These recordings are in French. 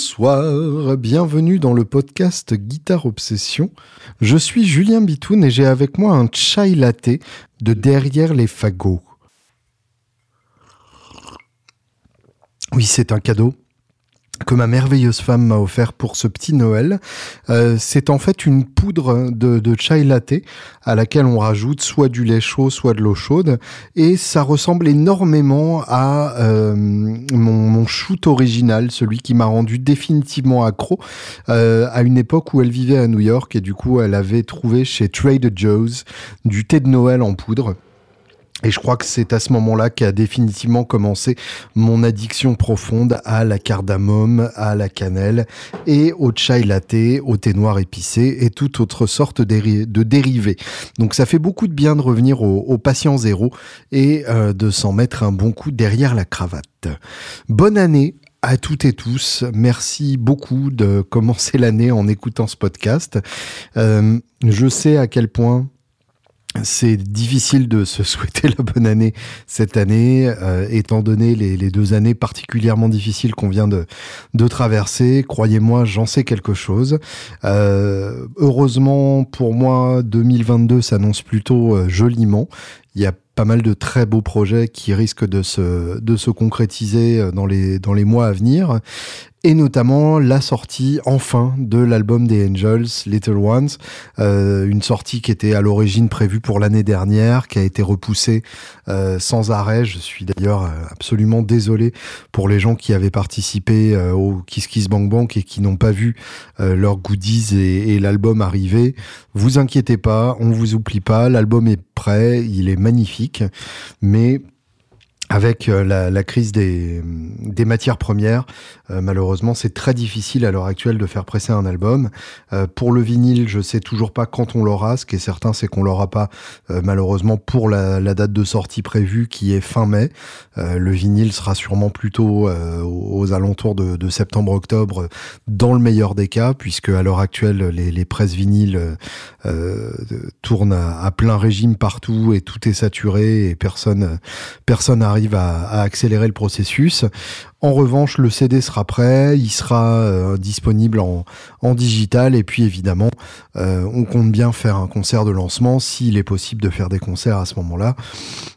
Bonsoir, bienvenue dans le podcast Guitare Obsession. Je suis Julien Bitoun et j'ai avec moi un chai latte de derrière les fagots. Oui, c'est un cadeau que ma merveilleuse femme m'a offert pour ce petit Noël. Euh, c'est en fait une poudre de, chai latte à laquelle on rajoute soit du lait chaud, soit de l'eau chaude. Et ça ressemble énormément à euh, mon, mon, shoot original, celui qui m'a rendu définitivement accro euh, à une époque où elle vivait à New York et du coup elle avait trouvé chez Trader Joe's du thé de Noël en poudre. Et je crois que c'est à ce moment-là qu'a définitivement commencé mon addiction profonde à la cardamome, à la cannelle et au chai latte, au thé noir épicé et toute autre sorte de dérivés. Donc ça fait beaucoup de bien de revenir au, patient zéro et euh, de s'en mettre un bon coup derrière la cravate. Bonne année à toutes et tous. Merci beaucoup de commencer l'année en écoutant ce podcast. Euh, je sais à quel point c'est difficile de se souhaiter la bonne année cette année, euh, étant donné les, deux années particulièrement difficiles qu'on vient de, traverser. Croyez-moi, j'en sais quelque chose. Euh, heureusement pour moi, 2022 s'annonce plutôt euh, joliment. Il y a pas mal de très beaux projets qui risquent de se, de se concrétiser dans les, dans les mois à venir et notamment la sortie enfin de l'album des Angels, Little Ones, euh, une sortie qui était à l'origine prévue pour l'année dernière, qui a été repoussée euh, sans arrêt. Je suis d'ailleurs euh, absolument désolé pour les gens qui avaient participé euh, au Kiss Kiss Bang Bang et qui n'ont pas vu euh, leurs goodies et, et l'album arriver. Vous inquiétez pas, on vous oublie pas, l'album est prêt, il est magnifique, mais avec euh, la, la, crise des, des matières premières, euh, malheureusement, c'est très difficile à l'heure actuelle de faire presser un album. Euh, pour le vinyle, je sais toujours pas quand on l'aura. Ce qui est certain, c'est qu'on l'aura pas euh, malheureusement pour la, la, date de sortie prévue, qui est fin mai. Euh, le vinyle sera sûrement plutôt euh, aux alentours de, de septembre-octobre, dans le meilleur des cas, puisque à l'heure actuelle, les, les presses vinyles tournent à, à, plein régime partout et tout est saturé et personne personne arrive à, accélérer le processus. En revanche, le CD sera prêt, il sera euh, disponible en, en, digital et puis évidemment, euh, on compte bien faire un concert de lancement s'il est possible de faire des concerts à ce moment-là.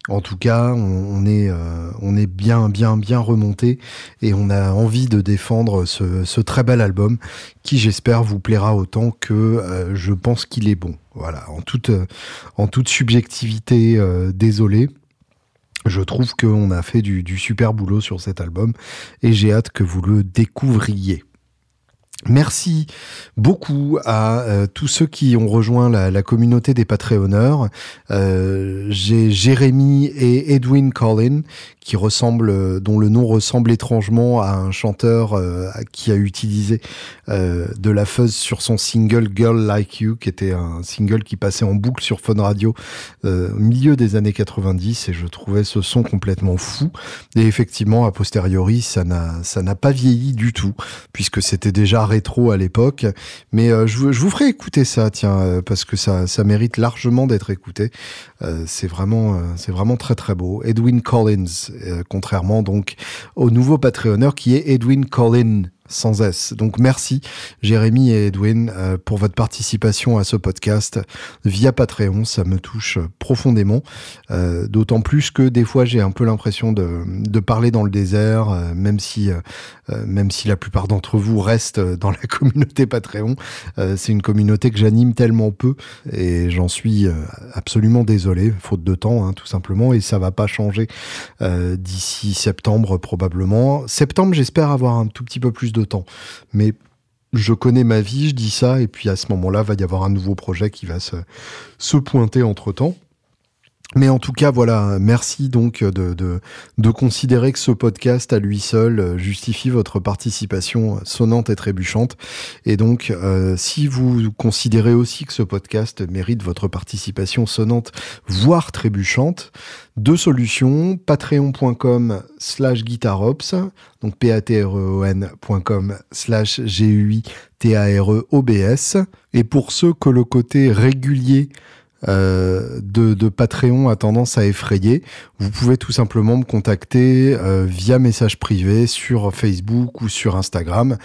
En tout cas, on, est, euh, on est bien, bien, bien remonté et on a envie de défendre ce, très bel album qui, j'espère, vous plaira autant que je pense qu'il est bon. Voilà, en toute, en toute subjectivité, désolé je trouve qu'on a fait du, super boulot sur cet album et j'ai hâte que vous le découvriez. Merci beaucoup à euh, tous ceux qui ont rejoint la, la communauté des Patreonneurs. Euh, J'ai Jérémy et Edwin Collin qui ressemble, dont le nom ressemble étrangement à un chanteur euh, qui a utilisé euh, de la fuzz sur son single Girl Like You, qui était un single qui passait en boucle sur Phone Radio euh, au milieu des années 90, et je trouvais ce son complètement fou. Et effectivement, a posteriori, ça n'a pas vieilli du tout, puisque c'était déjà rétro à l'époque. Mais euh, je, je, vous ferai écouter ça, tiens, euh, parce que ça, ça mérite largement d'être écouté. Euh, c'est vraiment, c'est vraiment très très beau. Edwin Collins, contrairement donc au nouveau Patreonneur qui est Edwin Collin sans S. Donc merci Jérémy et Edwin euh, pour votre participation à ce podcast via Patreon, ça me touche profondément, euh, d'autant plus que des fois j'ai un peu l'impression de, parler dans le désert, euh, même si même si la plupart d'entre vous restent dans la communauté Patreon, c'est une communauté que j'anime tellement peu et j'en suis absolument désolé, faute de temps hein, tout simplement, et ça va pas changer d'ici septembre probablement. Septembre j'espère avoir un tout petit peu plus de temps. Mais je connais ma vie, je dis ça, et puis à ce moment-là, va y avoir un nouveau projet qui va se, se pointer entre temps. Mais en tout cas, voilà, merci donc de, de, de, considérer que ce podcast à lui seul justifie votre participation sonnante et trébuchante. Et donc, euh, si vous considérez aussi que ce podcast mérite votre participation sonnante, voire trébuchante, deux solutions, patreon.com slash guitarops, donc p-a-t-r-e-o-n.com slash g-u-i-t-a-r-e-o-b-s. Et pour ceux que le côté régulier de, de, Patreon a tendance à effrayer, vous pouvez tout simplement me contacter via message privé sur Facebook ou sur Instagram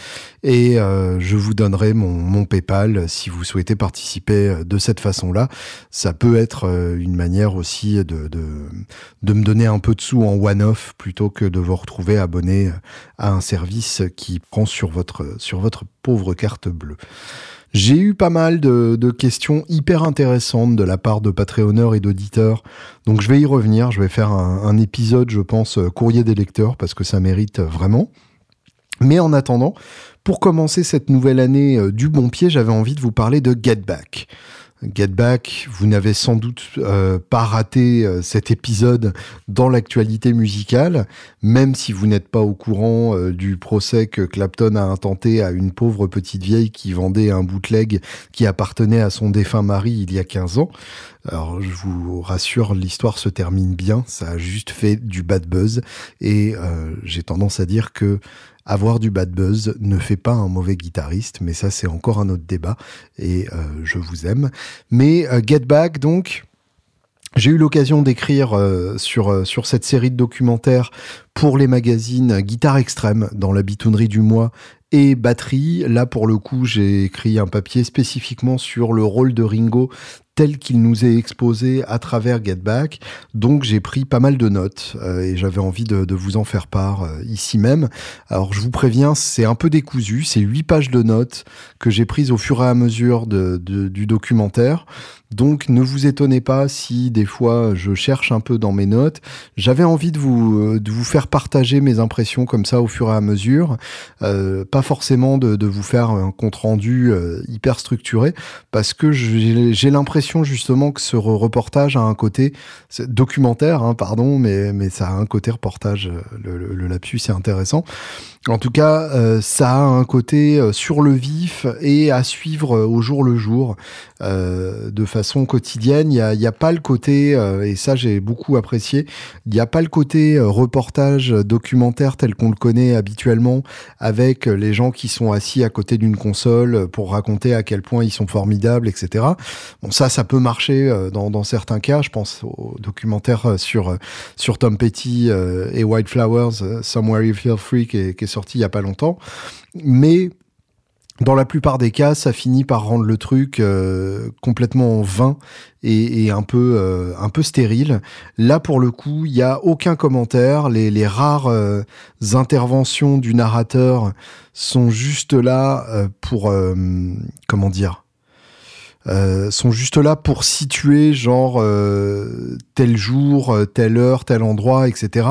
et je vous donnerai mon, mon PayPal si vous souhaitez participer de cette façon-là. Ça peut être une manière aussi de, de, de me donner un peu de sous en one-off plutôt que de vous retrouver abonné à un service qui prend sur votre, sur votre pauvre carte bleue. J'ai eu pas mal de, questions hyper intéressantes de la part de Patreonneurs et d'auditeurs, donc je vais y revenir, je vais faire un, épisode, je pense, courrier des lecteurs, parce que ça mérite vraiment. Mais en attendant, pour commencer cette nouvelle année euh, du bon pied, j'avais envie de vous parler de Get Back. Get Back, vous n'avez sans doute euh, pas raté euh, cet épisode dans l'actualité musicale, même si vous n'êtes pas au courant euh, du procès que Clapton a intenté à une pauvre petite vieille qui vendait un bootleg qui appartenait à son défunt mari il y a 15 ans. Alors je vous rassure, l'histoire se termine bien, ça a juste fait du bad buzz. Et j'ai tendance à dire que avoir du bad buzz ne fait pas un mauvais guitariste, mais ça c'est encore un autre débat et euh, je vous aime. Mais euh, Get Back donc. J'ai eu l'occasion d'écrire euh, sur, sur cette série de documentaires pour les magazines Guitare Extrême dans la bitonnerie du mois et batterie. Là, pour le coup, j'ai écrit un papier spécifiquement sur le rôle de Ringo tel qu'il nous est exposé à travers Get Back. Donc j'ai pris pas mal de notes euh, et j'avais envie de, vous en faire part euh, ici même. Alors je vous préviens, c'est un peu décousu, c'est huit pages de notes que j'ai prises au fur et à mesure du documentaire. Donc ne vous étonnez pas si des fois je cherche un peu dans mes notes. J'avais envie de vous, euh, de vous faire partager mes impressions comme ça au fur et à mesure. pas forcément de, vous faire un compte rendu hyper structuré parce que j'ai l'impression justement que ce reportage a un côté documentaire, hein, pardon, mais, mais ça a un côté reportage. Euh, le, le, lapsus est intéressant. En tout cas, euh, ça a un côté euh, sur le vif et à suivre au jour le jour, de façon quotidienne. Il n'y a, y a, pas le côté, et ça j'ai beaucoup apprécié, il n'y a pas le côté reportage documentaire tel qu'on le connaît habituellement, avec les gens qui sont assis à côté d'une console pour raconter à quel point ils sont formidables, etc. Bon, ça, ça peut marcher euh, dans, certains cas. Je pense au documentaire euh, sur, euh, sur Tom Petty et White Flowers, Somewhere You Feel Free, qui est, qui est sorti il y a pas longtemps. Mais dans la plupart des cas, ça finit par rendre le truc complètement vain et, et un peu un peu stérile. Là, pour le coup, il y a aucun commentaire. Les, les rares interventions du narrateur sont juste là pour comment dire euh, sont juste là pour situer genre euh, tel jour, euh, telle heure, tel endroit, etc.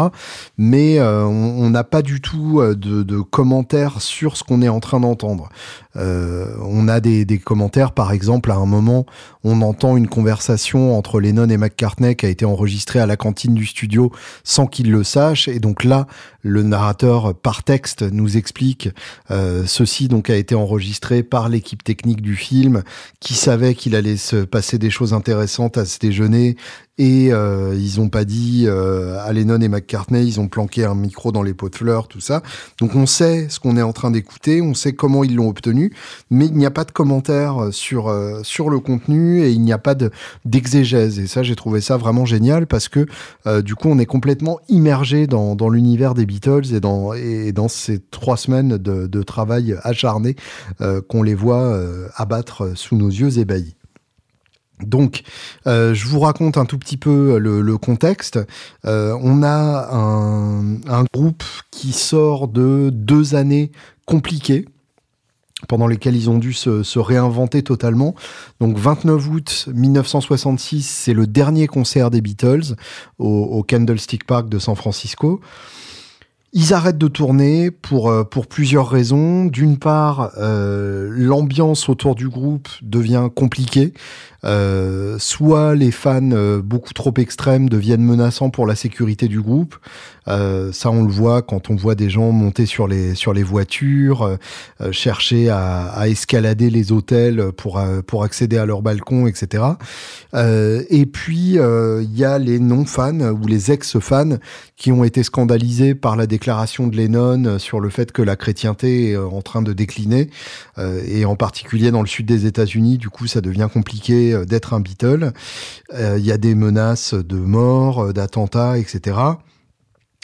Mais on n'a pas du tout de, de, commentaires sur ce qu'on est en train d'entendre. On a des, des, commentaires, par exemple, à un moment, on entend une conversation entre Lennon et McCartney qui a été enregistrée à la cantine du studio sans qu'ils le sachent. Et donc là, le narrateur par texte nous explique ceci donc a été enregistré par l'équipe technique du film qui savait qu'il allait se passer des choses intéressantes à ce déjeuner et euh, ils ont pas dit euh, à Lennon et McCartney, ils ont planqué un micro dans les pots de fleurs, tout ça. Donc on sait ce qu'on est en train d'écouter, on sait comment ils l'ont obtenu, mais il n'y a pas de commentaire sur euh, sur le contenu et il n'y a pas de d'exégèse. Et ça, j'ai trouvé ça vraiment génial parce que euh, du coup, on est complètement immergé dans, dans l'univers des Beatles et dans et dans ces trois semaines de, de travail acharné qu'on les voit abattre sous nos yeux ébahis. Donc, euh, je vous raconte un tout petit peu le, contexte. Euh, on a un, groupe qui sort de deux années compliquées pendant lesquelles ils ont dû se, réinventer totalement. Donc 29 août 1966, c'est le dernier concert des Beatles au Candlestick Park de San Francisco. Ils arrêtent de tourner pour, euh, pour plusieurs raisons. D'une part, euh, l'ambiance autour du groupe devient compliquée. Euh, soit les fans beaucoup trop extrêmes deviennent menaçants pour la sécurité du groupe. ça, on le voit quand on voit des gens monter sur les, sur les voitures, chercher à, escalader les hôtels pour, pour accéder à leur balcon, etc. et puis, il y a les non-fans ou les ex-fans qui ont été scandalisés par la déclaration déclarations de Lennon sur le fait que la chrétienté est en train de décliner, et en particulier dans le sud des États-Unis, du coup, ça devient compliqué d'être un Beatle. Il y a des menaces de mort, d'attentats, etc.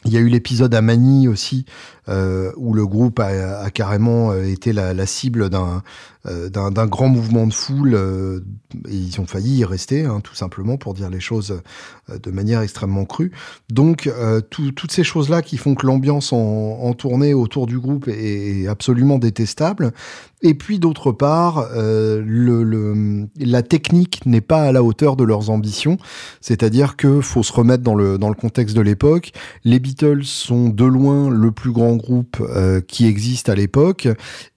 Il y a eu l'épisode à Manille aussi, euh, où le groupe a, carrément euh, été la, cible d'un euh, d'un grand mouvement de foule. Ils ont failli y rester, hein, tout simplement, pour dire les choses de manière extrêmement crue. Donc, toutes ces choses-là qui font que l'ambiance en, tournée autour du groupe est, absolument détestable. Et puis, d'autre part, la technique n'est pas à la hauteur de leurs ambitions. C'est-à-dire que faut se remettre dans le, dans le contexte de l'époque. Les Beatles sont de loin le plus grand groupe euh, qui existe à l'époque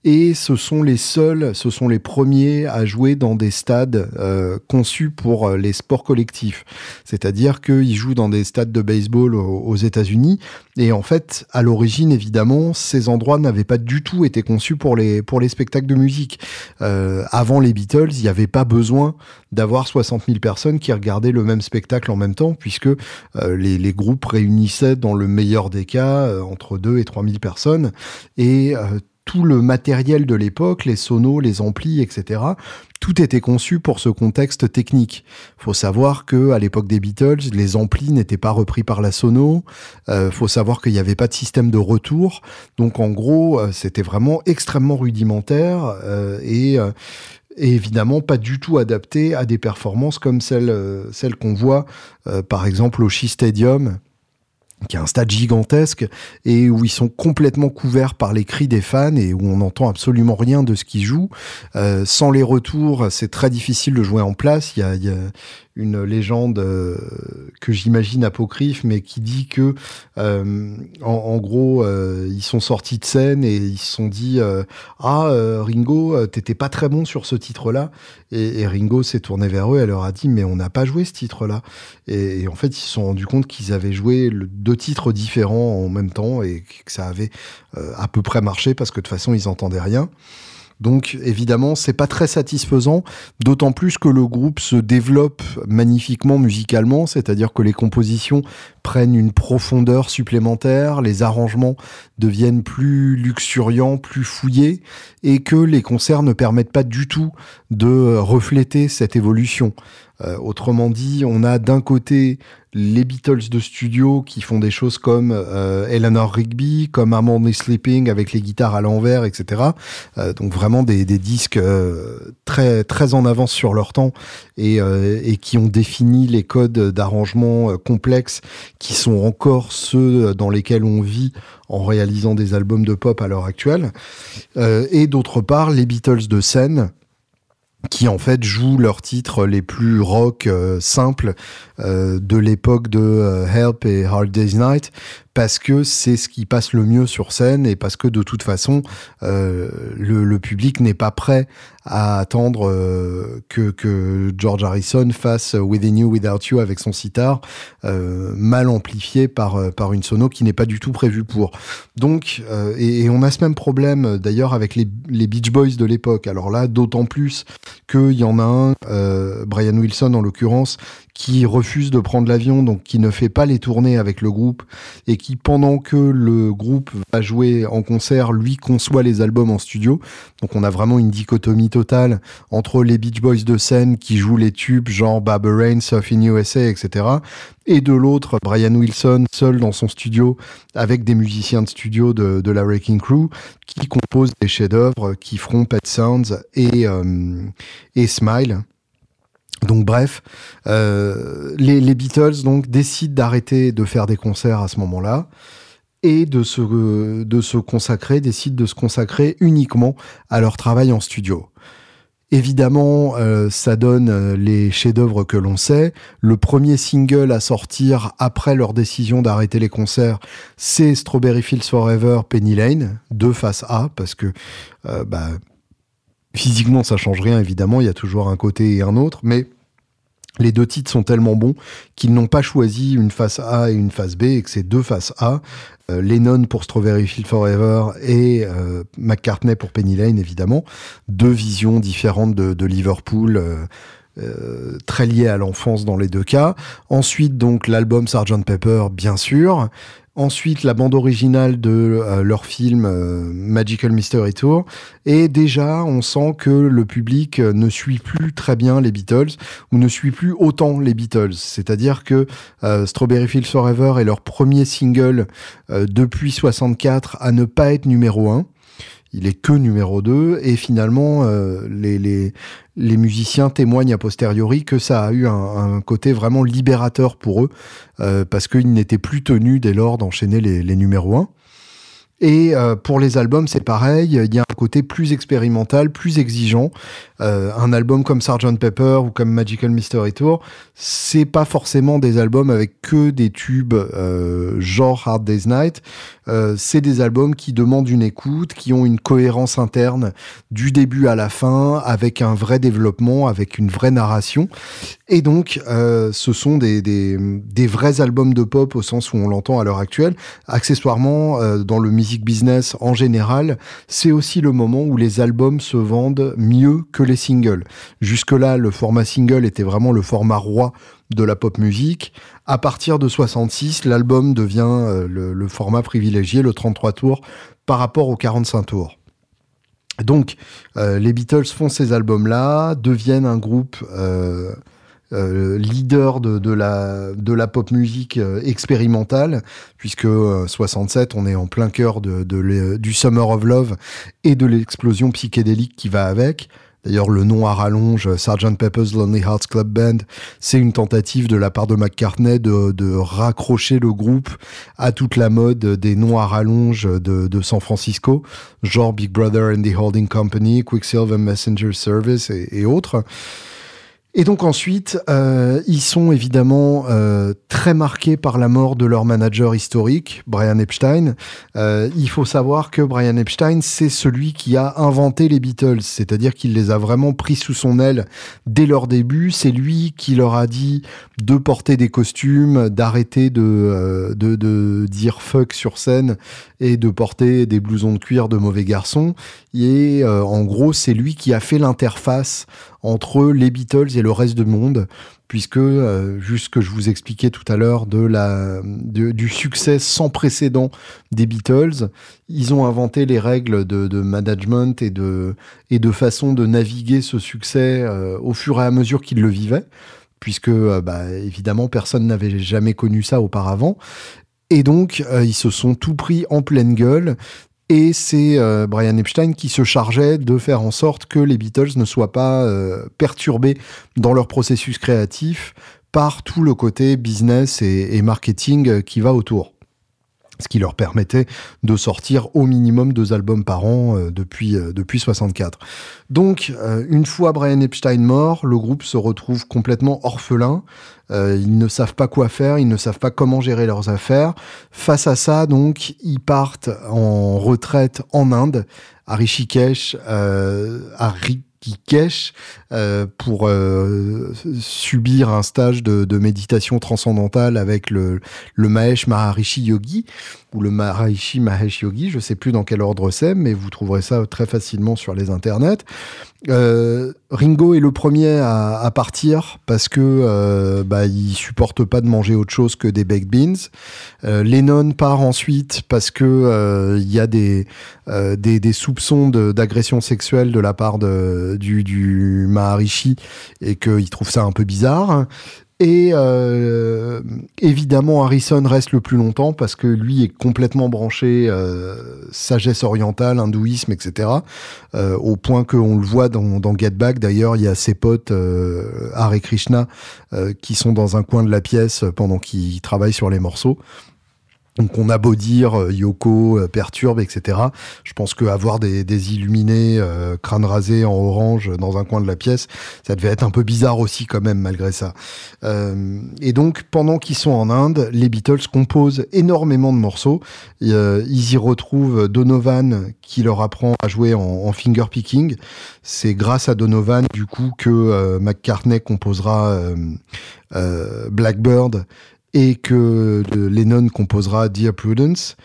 et ce sont les seuls, ce sont les premiers à jouer dans des stades euh, conçus pour euh, les sports collectifs. C'est-à-dire qu'ils jouent dans des stades de baseball aux, États-Unis et en fait, à l'origine, évidemment, ces endroits n'avaient pas du tout été conçus pour les pour les spectacles de musique. avant les Beatles, il n'y avait pas besoin d'avoir 60 000 personnes qui regardaient le même spectacle en même temps, puisque les, les, groupes réunissaient dans le meilleur des cas entre 2 et 3 000 personnes, et euh, tout le matériel de l'époque, les sonos, les amplis, etc., tout était conçu pour ce contexte technique. Faut savoir que à l'époque des Beatles, les amplis n'étaient pas repris par la sono. Euh, faut savoir qu'il n'y avait pas de système de retour. Donc en gros, euh, c'était vraiment extrêmement rudimentaire euh, et, évidemment pas du tout adapté à des performances comme celles, qu'on voit par exemple au Shea Stadium qui est un stade gigantesque et où ils sont complètement couverts par les cris des fans et où on n'entend absolument rien de ce qu'ils jouent. Euh, sans les retours, c'est très difficile de jouer en place. Il y a, une légende euh, que j'imagine apocryphe, mais qui dit que, euh, en, gros, ils sont sortis de scène et ils se sont dit Ah, Ringo, t'étais pas très bon sur ce titre-là. Et, Ringo s'est tourné vers eux et leur a dit Mais on n'a pas joué ce titre-là. Et, en fait, ils se sont rendus compte qu'ils avaient joué deux titres différents en même temps et que ça avait à peu près marché parce que de toute façon, ils n'entendaient rien. Donc évidemment, c'est pas très satisfaisant, d'autant plus que le groupe se développe magnifiquement musicalement, c'est-à-dire que les compositions prennent une profondeur supplémentaire, les arrangements deviennent plus luxuriants, plus fouillés, et que les concerts ne permettent pas du tout de refléter cette évolution. Euh, autrement dit, on a d'un côté les Beatles de studio qui font des choses comme euh, Eleanor Rigby, comme Amanda Sleeping avec les guitares à l'envers, etc. Euh, donc vraiment des, des disques euh, très très en avance sur leur temps et, euh, et qui ont défini les codes d'arrangement complexes qui sont encore ceux dans lesquels on vit en réalisant des albums de pop à l'heure actuelle. et d'autre part, les Beatles de scène qui en fait jouent leurs titres les plus rock simples de l'époque de Help et Hard Day's Night parce que c'est ce qui passe le mieux sur scène et parce que de toute façon euh, le, public n'est pas prêt à attendre euh, que, George Harrison fasse Within You, Without You avec son sitar euh, mal amplifié par, par une sono qui n'est pas du tout prévue pour. Donc, et, on a ce même problème d'ailleurs avec les, les, Beach Boys de l'époque. Alors là, d'autant plus qu'il y en a un, Brian Wilson en l'occurrence, qui refuse de prendre l'avion, donc qui ne fait pas les tournées avec le groupe, et qui, pendant que le groupe va jouer en concert, lui conçoit les albums en studio. Donc on a vraiment une dichotomie totale entre les Beach Boys de scène qui jouent les tubes genre Baba Rain, Surf in USA, etc. Et de l'autre, Brian Wilson, seul dans son studio, avec des musiciens de studio de, de la Wrecking Crew, qui composent des chefs-d'œuvre qui feront Pet Sounds et, euh, et Smile. Donc bref, euh, les, les, Beatles donc décident d'arrêter de faire des concerts à ce moment-là et de se, de se consacrer, décident de se consacrer uniquement à leur travail en studio. Évidemment, euh, ça donne euh, les chefs-d'œuvre que l'on sait. Le premier single à sortir après leur décision d'arrêter les concerts, c'est Strawberry Fields Forever, Penny Lane, de face A, parce que euh, bah, Physiquement, ça change rien, évidemment, il y a toujours un côté et un autre, mais les deux titres sont tellement bons qu'ils n'ont pas choisi une face A et une face B, et que c'est deux faces A. Euh, Lennon pour Strawberry Field Forever et euh, McCartney pour Penny Lane, évidemment. Deux visions différentes de, Liverpool. Euh très liées à l'enfance dans les deux cas. Ensuite, donc, l'album Sgt Pepper, bien sûr. Ensuite la bande originale de euh, leur film euh, Magical Mystery Tour, et déjà on sent que le public ne suit plus très bien les Beatles, ou ne suit plus autant les Beatles. C'est-à-dire que Strawberry Fields Forever est leur premier single depuis 64 à ne pas être numéro 1 il est que numéro 2 et finalement euh, les, musiciens témoignent a posteriori que ça a eu un, côté vraiment libérateur pour eux euh, parce qu'ils n'étaient plus tenus dès lors d'enchaîner les, numéros 1. Et euh, pour les albums, c'est pareil. Il y a un côté plus expérimental, plus exigeant. Un album comme Sgt Pepper ou comme Magical Mystery Tour, c'est pas forcément des albums avec que des tubes genre Hard Day's Night. C'est des albums qui demandent une écoute, qui ont une cohérence interne du début à la fin, avec un vrai développement, avec une vraie narration. Et donc, ce sont des, des, des, vrais albums de pop au sens où on l'entend à l'heure actuelle. Accessoirement, dans le business en général, c'est aussi le moment où les albums se vendent mieux que les singles. Jusque-là, le format single était vraiment le format roi de la pop musique. À partir de 66, l'album devient euh, le, format privilégié, le 33 tours, par rapport aux 45 tours. Donc, euh, les Beatles font ces albums-là, deviennent un groupe euh, leader de, de, la, de la pop musique expérimentale, puisque 67, euh, on est en plein cœur de, de du Summer of Love et de l'explosion psychédélique qui va avec. D'ailleurs, le nom à rallonge, Sgt. Pepper's Lonely Hearts Club Band, c'est une tentative de la part de McCartney de, de, raccrocher le groupe à toute la mode des noms à rallonge de, San Francisco, genre Big Brother and the Holding Company, Quicksilver Messenger Service et autres. Et donc ensuite, euh, ils sont évidemment euh, très marqués par la mort de leur manager historique, Brian Epstein. Euh, il faut savoir que Brian Epstein, c'est celui qui a inventé les Beatles, c'est-à-dire qu'il les a vraiment pris sous son aile dès leur début. C'est lui qui leur a dit de porter des costumes, d'arrêter de, de, de dire fuck sur scène et de porter des blousons de cuir de mauvais garçons. Et en gros, c'est lui qui a fait l'interface entre les Beatles et le reste du monde, puisque, euh, juste ce que je vous expliquais tout à l'heure de la, du succès sans précédent des Beatles, ils ont inventé les règles de, management et de, et de façon de naviguer ce succès euh, au fur et à mesure qu'ils le vivaient puisque euh, bah, évidemment personne n'avait jamais connu ça auparavant. Et donc, ils se sont tout pris en pleine gueule. Et c'est euh, Brian Epstein qui se chargeait de faire en sorte que les Beatles ne soient pas euh, perturbés dans leur processus créatif par tout le côté business et marketing qui va autour ce qui leur permettait de sortir au minimum deux albums par an euh, depuis, euh, depuis 64. Donc, euh, une fois Brian Epstein mort, le groupe se retrouve complètement orphelin. ils ne savent pas quoi faire, ils ne savent pas comment gérer leurs affaires. Face à ça, donc, ils partent en retraite en Inde, à Rishikesh, à Rishikesh euh, pour euh, subir un stage de, de, méditation transcendantale avec le, le Maharishi Yogi ou le Maharishi Mahesh Yogi, je sais plus dans quel ordre c'est, mais vous trouverez ça très facilement sur les internets. Euh, Ringo est le premier à, partir parce que euh, bah, il supporte pas de manger autre chose que des baked beans. Euh, Lennon part ensuite parce que euh, il y a des, soupçons d'agression sexuelle de la part du Maharishi et qu'il trouve ça un peu bizarre. Et euh, évidemment, Harrison reste le plus longtemps parce que lui est complètement branché euh, sagesse orientale, hindouisme, etc. Euh, au point qu'on le voit dans, dans Get Back. D'ailleurs, il y a ses potes euh, Hare Krishna qui sont dans un coin de la pièce pendant qu'il travaille sur les morceaux. Donc on a beau dire euh, Yoko euh, perturbe, etc. Je pense qu'avoir des, des illuminés euh, crâne rasé en orange dans un coin de la pièce, ça devait être un peu bizarre aussi quand même malgré ça. Et donc pendant qu'ils sont en Inde, les Beatles composent énormément de morceaux. ils y retrouvent Donovan qui leur apprend à jouer en, en finger picking. C'est grâce à Donovan du coup que McCartney composera Blackbird et que Lennon composera Dear Prudence.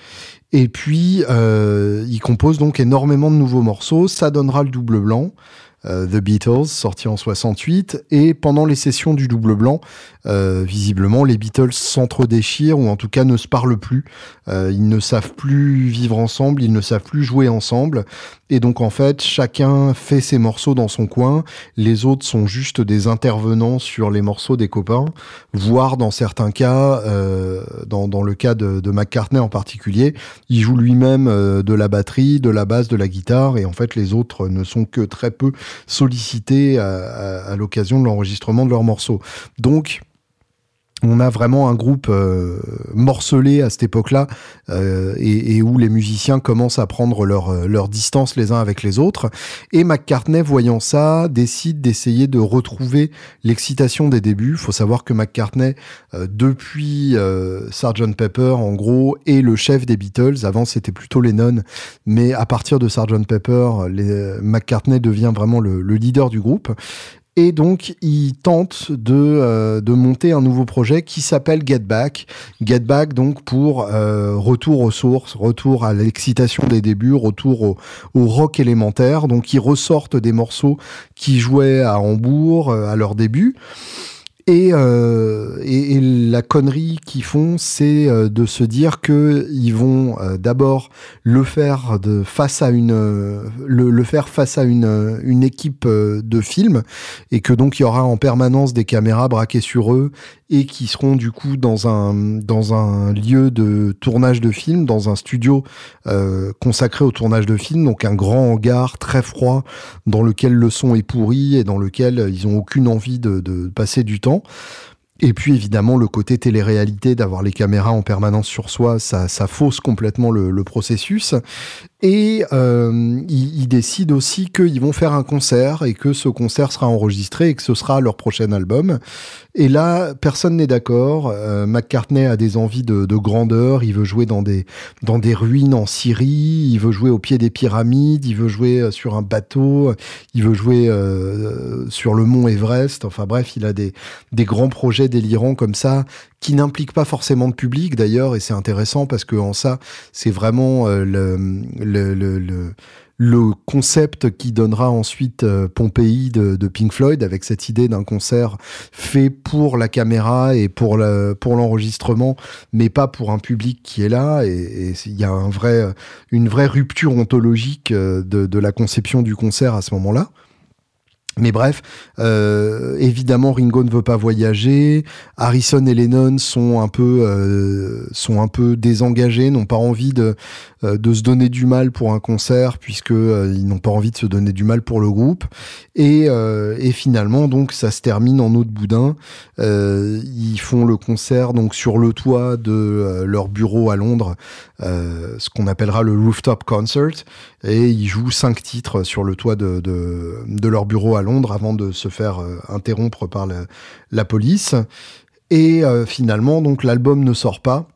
Et puis, euh, il compose donc énormément de nouveaux morceaux. Ça donnera le double blanc. The Beatles, sorti en 68. Et pendant les sessions du double blanc, visiblement, les Beatles s'entre-déchirent ou en tout cas ne se parlent plus. Ils ne savent plus vivre ensemble, ils ne savent plus jouer ensemble. Et donc en fait, chacun fait ses morceaux dans son coin, les autres sont juste des intervenants sur les morceaux des copains, voire dans certains cas, euh, dans, le cas de, McCartney en particulier, il joue lui-même euh, de la batterie, de la basse, de la guitare, et en fait les autres ne sont que très peu sollicités à l'occasion de l'enregistrement de leurs morceaux. Donc on a vraiment un groupe euh, morcelé à cette époque-là euh, et, où les musiciens commencent à prendre leur, euh, leur distance les uns avec les autres. Et McCartney, voyant ça, décide d'essayer de retrouver l'excitation des débuts. Faut savoir que McCartney, depuis Sgt Pepper, en gros, est le chef des Beatles. Avant, c'était plutôt Lennon, mais à partir de Sgt Pepper, les, McCartney devient vraiment le, le leader du groupe. Et donc, il tente de, euh, de monter un nouveau projet qui s'appelle Get Back. Get Back, donc, pour euh, retour aux sources, retour à l'excitation des débuts, retour au, au, rock élémentaire. Donc, ils ressortent des morceaux qui jouaient à Hambourg euh, à leur début. Euh, et, la connerie qu'ils font, c'est euh, de se dire que ils vont euh, d'abord le faire face à une faire face à une, une équipe de film et que donc il y aura en permanence des caméras braquées sur eux et qui seront du coup dans un lieu de tournage de film, dans un studio consacré au tournage de film, donc un grand hangar très froid dans lequel le son est pourri et dans lequel ils ont aucune envie de passer du temps et puis évidemment le côté télé-réalité d'avoir les caméras en permanence sur soi, ça, fausse complètement le, processus. Et euh, ils, décident aussi qu'ils vont faire un concert et que ce concert sera enregistré et que ce sera leur prochain album. Et là, personne n'est d'accord. Euh, McCartney a des envies de, de, grandeur. Il veut jouer dans des, dans des ruines en Syrie. Il veut jouer au pied des pyramides. Il veut jouer euh, sur un bateau. Il veut jouer sur le mont Everest. Enfin bref, il a des, des grands projets délirants comme ça qui n'implique pas forcément de public d'ailleurs, et c'est intéressant parce que en ça, c'est vraiment euh, le, le, le, le, concept qui donnera ensuite euh, Pompéi de, Pink Floyd avec cette idée d'un concert fait pour la caméra et pour pour l'enregistrement, mais pas pour un public qui est là. Et il y a un vrai, une vraie rupture ontologique euh, de la conception du concert à ce moment-là. Mais bref, euh, évidemment Ringo ne veut pas voyager. Harrison et Lennon sont un peu euh, sont un peu désengagés, n'ont pas envie de de se donner du mal pour un concert puisque euh, ils n'ont pas envie de se donner du mal pour le groupe. Et, euh, et finalement donc ça se termine en eau de boudin. ils font le concert donc sur le toit de leur bureau à Londres, ce qu'on appellera le rooftop concert, et ils jouent cinq titres sur le toit de, de, leur bureau à Londres avant de se faire interrompre par la police. Et finalement, donc l'album ne sort pas.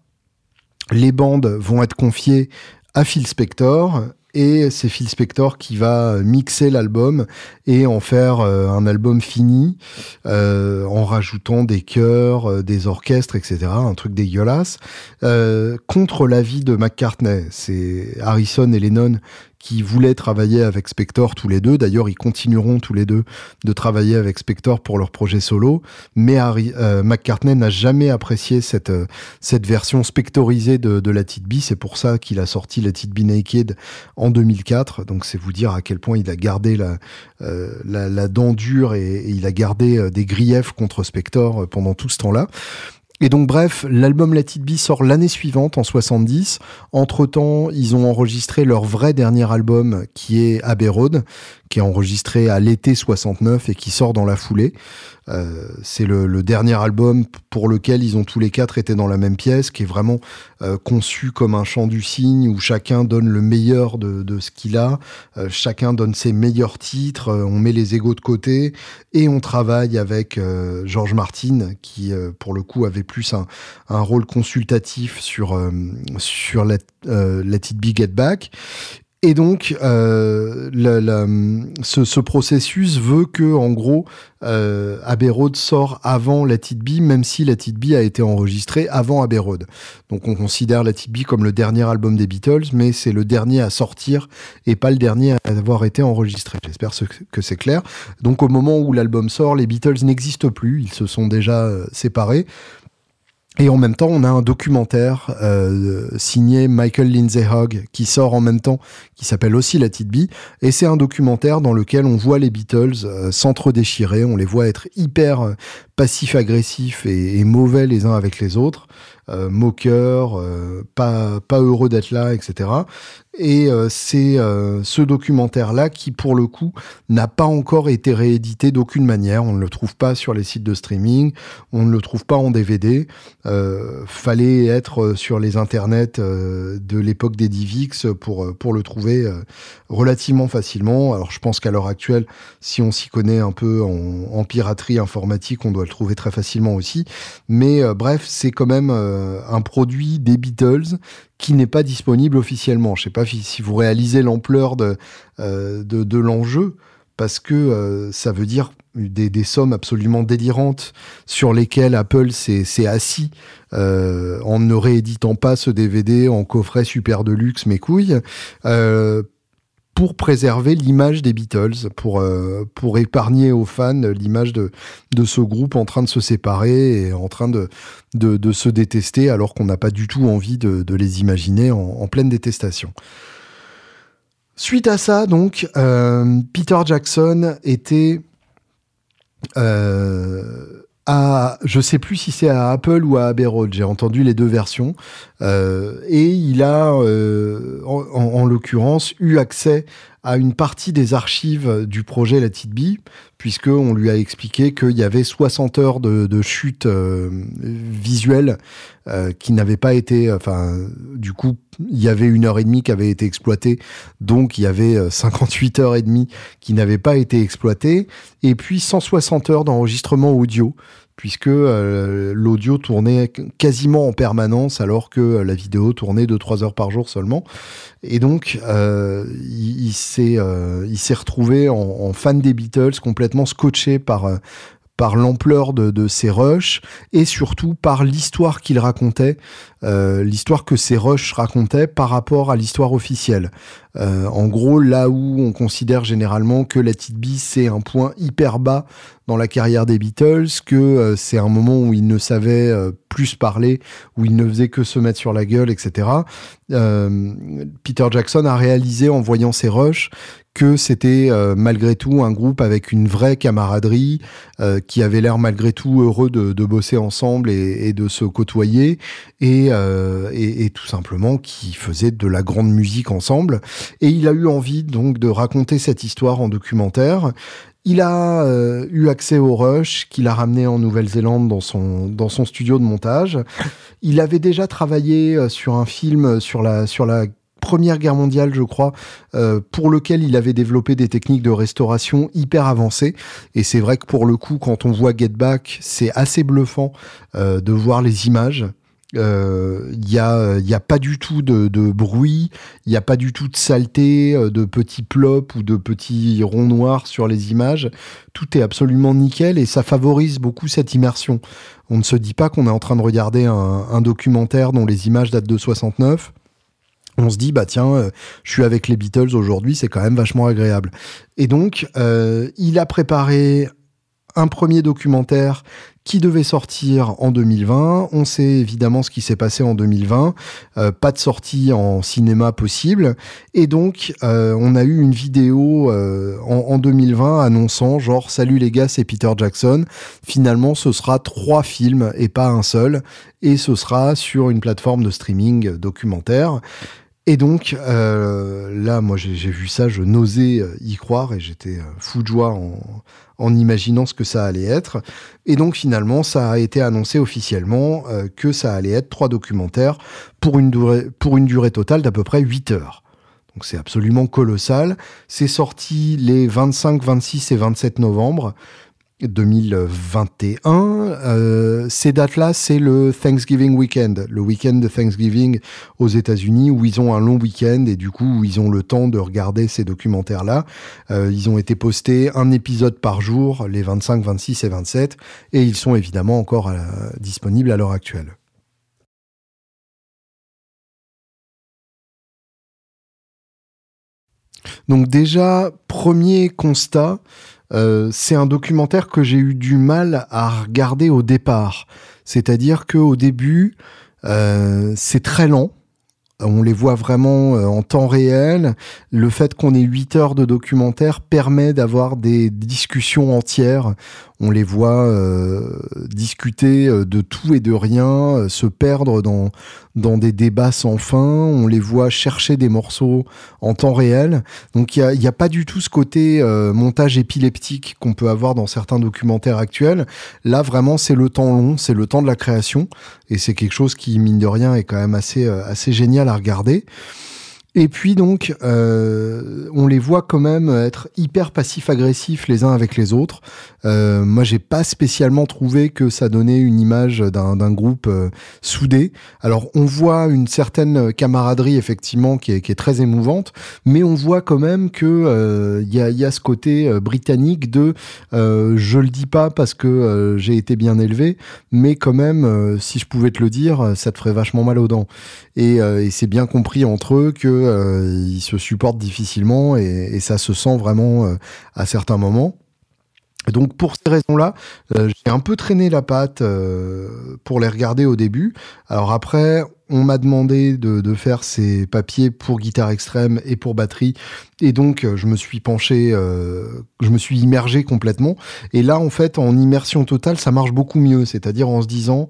Les bandes vont être confiées à Phil Spector et c'est Phil Spector qui va mixer l'album et en faire euh, un album fini euh, en rajoutant des chœurs, euh, des orchestres, etc. Un truc dégueulasse contre l'avis de McCartney. C'est Harrison et Lennon qui voulaient travailler avec Spector tous les deux. D'ailleurs, ils continueront tous les deux de travailler avec Spector pour leur projet solo. Mais Harry, euh, McCartney n'a jamais apprécié cette, euh, cette version spectorisée de, la Be. C'est pour ça qu'il a sorti la Be Naked en 2004. Donc, c'est vous dire à quel point il a gardé la, euh, la, dent dure et, il a gardé des griefs contre Spector pendant tout ce temps-là. Et donc bref, l'album La It Be sort l'année suivante, en 70. Entre-temps, ils ont enregistré leur vrai dernier album, qui est Abbey Road, qui est enregistré à l'été 69 et qui sort dans la foulée. Euh, c'est le, dernier album pour lequel ils ont tous les quatre été dans la même pièce, qui est vraiment euh, conçu comme un chant du cygne où chacun donne le meilleur de, de ce qu'il a, euh, chacun donne ses meilleurs titres, on met les égaux de côté et on travaille avec George Martin qui pour le coup avait plus un, un rôle consultatif sur sur Let, Let It Be Get Back Et donc, euh, ce, processus veut que, en gros, euh, Abbey Road sort avant la Be, même si la Be a été enregistrée avant Abbey Road. Donc, on considère la Be comme le dernier album des Beatles, mais c'est le dernier à sortir et pas le dernier à avoir été enregistré. J'espère que c'est clair. Donc, au moment où l'album sort, les Beatles n'existent plus, ils se sont déjà euh, séparés. Et en même temps, on a un documentaire euh, signé Michael Lindsay Hogg qui sort en même temps, qui s'appelle aussi La Petite Bee. Et c'est un documentaire dans lequel on voit les Beatles euh, s'entre-déchirer, on les voit être hyper euh, passifs-agressifs et, mauvais les uns avec les autres, euh, moqueurs, pas, pas heureux d'être là, etc. Et euh, c'est euh, ce documentaire-là qui, pour le coup, n'a pas encore été réédité d'aucune manière. On ne le trouve pas sur les sites de streaming, on ne le trouve pas en DVD. Euh, fallait être sur les internets de l'époque des Divix pour, pour le trouver relativement facilement. Alors je pense qu'à l'heure actuelle, si on s'y connaît un peu en, en, piraterie informatique, on doit le trouver très facilement aussi. Mais bref, c'est quand même un produit des Beatles qui n'est pas disponible officiellement. Je ne sais pas si vous réalisez l'ampleur de, euh, de, l'enjeu, parce que euh, ça veut dire des, sommes absolument délirantes sur lesquelles Apple s'est assis euh, en ne rééditant pas ce DVD en coffret super de luxe, mes couilles, pour préserver l'image des Beatles, pour, euh, pour épargner aux fans l'image de, de ce groupe en train de se séparer et en train de, de, de se détester alors qu'on n'a pas du tout envie de, de les imaginer en, pleine détestation. Suite à ça, donc, euh, Peter Jackson était euh, à, je sais plus si c'est à Apple ou à Abbey j'ai entendu les deux versions, euh, et il a, euh, en, en l'occurrence, eu accès à une partie des archives du projet La Petite Bee, puisqu'on lui a expliqué qu'il y avait 60 heures de, chute euh, visuelle euh, qui n'avaient pas été... Enfin, du coup, il y avait une heure et demie qui avait été exploitée, donc il y avait 58 euh, heures et demie qui n'avaient pas été exploitées, et puis 160 heures d'enregistrement audio, puisque euh, l'audio tournait quasiment en permanence alors que euh, la vidéo tournait 2-3 heures par jour seulement. Et donc, euh, il, il s'est retrouvé en, en, fan des Beatles, complètement scotché par, par l'ampleur de, de, ces rushs et surtout par l'histoire qu'il racontait, euh, l'histoire que ces rushs racontaient par rapport à l'histoire officielle. Euh, en gros, là où on considère généralement que la petite bise c'est un point hyper bas dans la carrière des Beatles, que euh, c'est un moment où ils ne savaient euh, plus parler, où ils ne faisaient que se mettre sur la gueule, etc. Euh, Peter Jackson a réalisé en voyant ces rushs que c'était euh, malgré tout un groupe avec une vraie camaraderie, euh, qui avait l'air malgré tout heureux de, bosser ensemble et, de se côtoyer, et, euh, et, tout simplement qui faisait de la grande musique ensemble. Et il a eu envie donc de raconter cette histoire en documentaire. Il a eu accès au Rush qu'il a ramené en Nouvelle-Zélande dans son, dans son studio de montage. Il avait déjà travaillé sur un film sur la, sur la Première Guerre mondiale, je crois, euh, pour lequel il avait développé des techniques de restauration hyper avancées. Et c'est vrai que pour le coup, quand on voit Get Back, c'est assez bluffant euh, de voir les images. Il euh, n'y a, y a pas du tout de, bruit, il n'y a pas du tout de saleté, de petits plops ou de petits ronds noirs sur les images. Tout est absolument nickel et ça favorise beaucoup cette immersion. On ne se dit pas qu'on est en train de regarder un, un documentaire dont les images datent de 69 on se dit bah tiens euh, je suis avec les Beatles aujourd'hui c'est quand même vachement agréable et donc euh, il a préparé un premier documentaire qui devait sortir en 2020. On sait évidemment ce qui s'est passé en 2020. Euh, pas de sortie en cinéma possible. Et donc, on a eu une vidéo en, en, 2020 annonçant genre, salut les gars, c'est Peter Jackson. Finalement, ce sera trois films et pas un seul. Et ce sera sur une plateforme de streaming documentaire. Et donc, euh, là, moi, j'ai vu ça, je n'osais euh, y croire et j'étais euh, fou de joie en, imaginant ce que ça allait être. Et donc, finalement, ça a été annoncé officiellement que ça allait être trois documentaires pour une durée, pour une durée totale d'à peu près 8 heures. Donc, c'est absolument colossal. C'est sorti les 25, 26 et 27 novembre. 2021. Euh, ces dates-là, c'est le Thanksgiving Weekend, le week-end de Thanksgiving aux États-Unis, où ils ont un long week-end et du coup où ils ont le temps de regarder ces documentaires-là. Euh, ils ont été postés un épisode par jour, les 25, 26 et 27, et ils sont évidemment encore euh, disponibles à l'heure actuelle. Donc déjà, premier constat, euh, c'est un documentaire que j'ai eu du mal à regarder au départ. C'est-à-dire qu'au début, euh, c'est très lent. On les voit vraiment euh, en temps réel. Le fait qu'on ait 8 heures de documentaire permet d'avoir des discussions entières on les voit euh, discuter euh, de tout et de rien, euh, se perdre dans, dans des débats sans fin, on les voit chercher des morceaux en temps réel. Donc il n'y a, a, pas du tout ce côté montage épileptique qu'on peut avoir dans certains documentaires actuels. Là vraiment c'est le temps long, c'est le temps de la création, et c'est quelque chose qui, mine de rien, est quand même assez, assez génial à regarder. Et puis donc, euh, on les voit quand même être hyper passifs-agressifs les uns avec les autres. Euh, moi, j'ai pas spécialement trouvé que ça donnait une image d'un groupe euh, soudé. Alors, on voit une certaine camaraderie effectivement qui est, très émouvante, mais on voit quand même que euh, il y a, y, a, ce côté euh, britannique de je le dis pas parce que j'ai été bien élevé, mais quand même, si je pouvais te le dire, ça te ferait vachement mal aux dents. Et c'est bien compris entre eux que euh, ils se supportent difficilement et, ça se sent vraiment euh, à certains moments. Donc pour ces raisons-là, euh, j'ai un peu traîné la patte pour les regarder au début. Alors après, on m'a demandé de, faire ces papiers pour guitare extrême et pour batterie, et donc je me suis penché, je me suis immergé complètement. Et là, en fait, en immersion totale, ça marche beaucoup mieux. C'est-à-dire en se disant,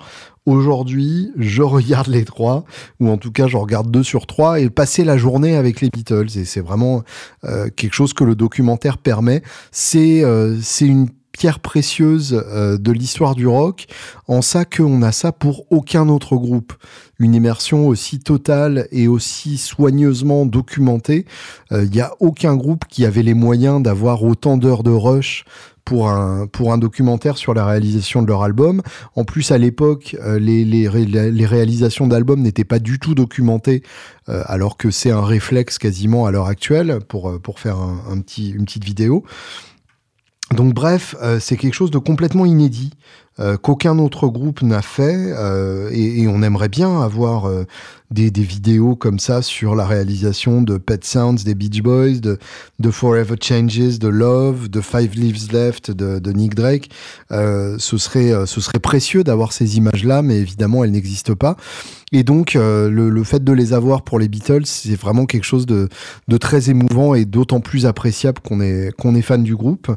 aujourd'hui, je regarde les trois, ou en tout cas, je regarde deux sur trois, et passer la journée avec les Beatles. Et c'est vraiment euh, quelque chose que le documentaire permet. C'est euh, c'est une pierre précieuse euh, de l'histoire du rock, en ça qu'on a ça pour aucun autre groupe. Une immersion aussi totale et aussi soigneusement documentée. Il n'y a aucun groupe qui avait les moyens d'avoir autant d'heures de rush pour un, pour un documentaire sur la réalisation de leur album. En plus, à l'époque, euh, les, les, réalisations d'albums n'étaient pas du tout documentées, euh, alors que c'est un réflexe quasiment à l'heure actuelle pour, euh, pour faire un, petit, une petite vidéo. Donc bref, c'est quelque chose de complètement inédit. Qu'aucun autre groupe n'a fait et, et, on aimerait bien avoir des, des, vidéos comme ça sur la réalisation de Pet Sounds des Beach Boys, de, de Forever Changes, de Love, de Five Leaves Left de, de Nick Drake. Euh, ce, serait, euh, ce serait précieux d'avoir ces images-là, mais évidemment, elles n'existent pas. Et donc, euh, le, le, fait de les avoir pour les Beatles, c'est vraiment quelque chose de, de très émouvant et d'autant plus appréciable qu'on est, qu'on est fan du groupe.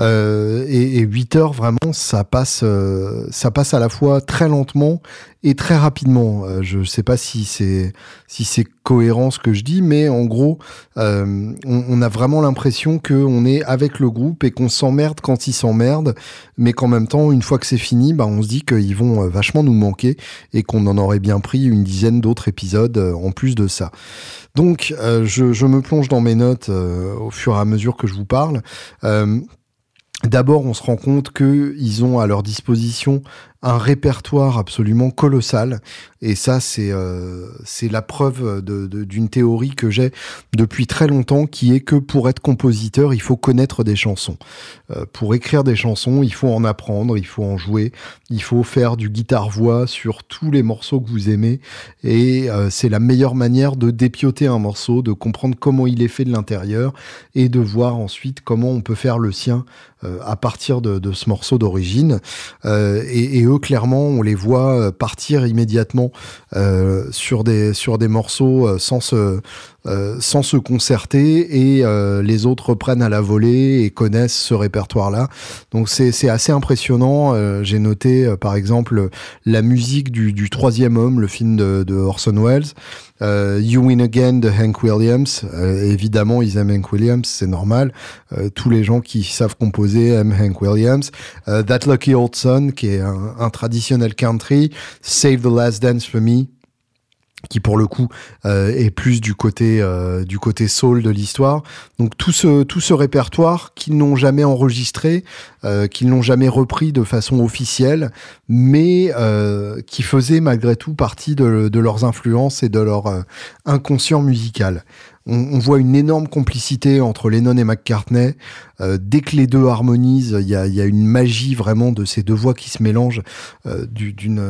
Euh, et, et 8 heures, vraiment, ça passe, euh, ça passe à la fois très lentement et très rapidement. Euh, je ne sais pas si c'est si c'est cohérent ce que je dis, mais en gros, euh, on, on, a vraiment l'impression qu'on est avec le groupe et qu'on s'emmerde quand ils s'emmerdent, mais qu'en même temps, une fois que c'est fini, bah, on se dit qu'ils vont euh, vachement nous manquer et qu'on en aurait bien pris une dizaine d'autres épisodes euh, en plus de ça. Donc, euh, je, je, me plonge dans mes notes au fur et à mesure que je vous parle. D'abord, on se rend compte qu'ils ont à leur disposition un répertoire absolument colossal. Et ça, c'est euh, la preuve d'une théorie que j'ai depuis très longtemps, qui est que pour être compositeur, il faut connaître des chansons. Euh, pour écrire des chansons, il faut en apprendre, il faut en jouer, il faut faire du guitare-voix sur tous les morceaux que vous aimez. Et euh, c'est la meilleure manière de dépioter un morceau, de comprendre comment il est fait de l'intérieur et de voir ensuite comment on peut faire le sien euh, à partir de, de ce morceau d'origine. Et, clairement, on les voit euh, partir immédiatement euh, sur des sur des morceaux euh, sans se sans se concerter et les autres reprennent à la volée et connaissent ce répertoire-là. Donc c'est assez impressionnant. J'ai noté par exemple la musique du, du troisième homme, le film de, de Orson Welles. Euh, you Win Again de Hank Williams. Euh, évidemment, ils aiment Hank Williams, c'est normal. Euh, tous les gens qui savent composer aiment Hank Williams. That Lucky Old Son, qui est un traditionnel country. Save the Last Dance for Me qui pour le coup euh, est plus du côté euh, du côté soul de l'histoire. Donc tout ce tout ce répertoire qu'ils n'ont jamais enregistré, euh, qu'ils n'ont jamais repris de façon officielle, mais euh, qui faisait malgré tout partie de, de leurs influences et de leur euh, inconscient musical. On, on voit une énorme complicité entre Lennon et McCartney. Euh, dès que les deux harmonisent, il y a, y a une magie vraiment de ces deux voix qui se mélangent du- d'une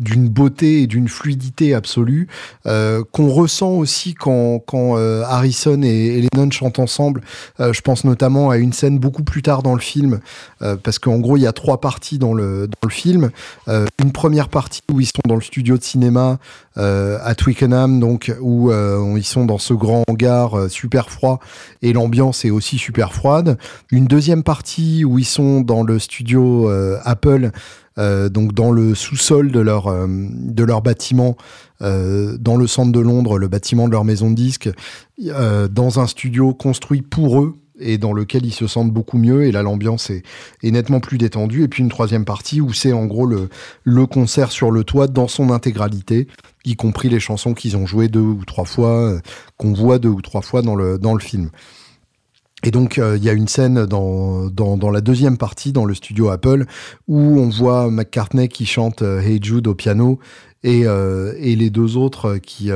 d'une beauté et d'une fluidité absolue euh, qu'on ressent aussi quand, quand euh, Harrison et, Lennon chantent ensemble. Euh, je pense notamment à une scène beaucoup plus tard dans le film, euh, parce qu'en gros il y a trois parties dans le, dans le film. Euh, une première partie où ils sont dans le studio de cinéma euh, à Twickenham, donc où ils sont dans ce grand hangar super froid et l'ambiance est aussi super froide. Une deuxième partie où ils sont dans le studio Apple donc dans le sous-sol de leur euh, bâtiment euh, dans le centre de Londres, le bâtiment de leur maison de disques, euh, dans un studio construit pour eux et dans lequel ils se sentent beaucoup mieux et là l'ambiance est, nettement plus détendue. Et puis une troisième partie où c'est en gros le, concert sur le toit dans son intégralité y compris les chansons qu'ils ont jouées deux ou trois fois euh, qu'on voit deux ou trois fois dans dans le film et donc, euh, il y a une scène dans, dans, la deuxième partie, dans le studio Apple, où on voit McCartney qui chante euh, Hey Jude au piano et, euh, et les deux autres qui...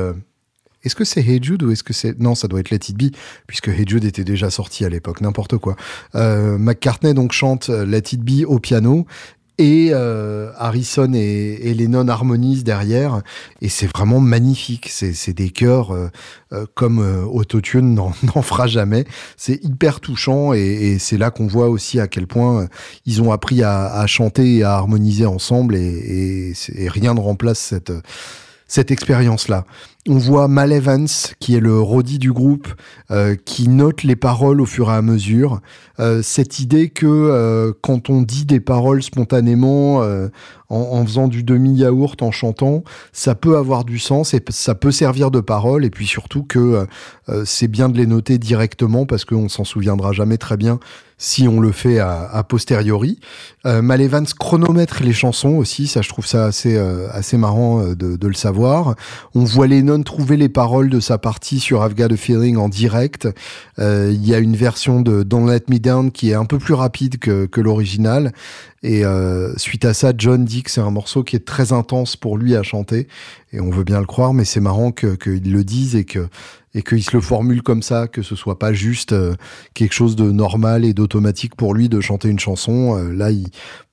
est-ce que c'est Hey Jude ou est-ce que c'est... Non, ça doit être Let It Be, puisque Hey Jude était déjà sorti à l'époque, n'importe quoi. McCartney donc chante Let It Be au piano, et euh, Harrison et, et Lennon harmonisent derrière, et c'est vraiment magnifique. C'est, des chœurs euh, euh, comme euh, Autotune n'en, fera jamais. C'est hyper touchant, et, et c'est là qu'on voit aussi à quel point euh, ils ont appris à, à chanter et à harmoniser ensemble, et, et, rien ne remplace cette cette expérience-là. On voit Mal Evans, qui est le roadie du groupe, euh, qui note les paroles au fur et à mesure. Euh, cette idée que euh, quand on dit des paroles spontanément, en, faisant du demi-yaourt, en chantant, ça peut avoir du sens et ça peut servir de parole. Et puis surtout que c'est bien de les noter directement parce qu'on s'en souviendra jamais très bien si on le fait à posteriori. Mal Evans chronomètre les chansons aussi, ça je trouve ça assez, assez marrant de, de le savoir. On voit Lennon trouver les paroles de sa partie sur I've Got Feeling en direct. Euh, Il y a une version de Don't Let Me Down qui est un peu plus rapide que l'original. Et euh, suite à ça, John dit que c'est un morceau qui est très intense pour lui à chanter. Et on veut bien le croire, mais c'est marrant qu'ils le disent et que et qu'ils se le formulent comme ça, que ce soit pas juste euh, quelque chose de normal et d'automatique pour lui de chanter une chanson. Euh, là,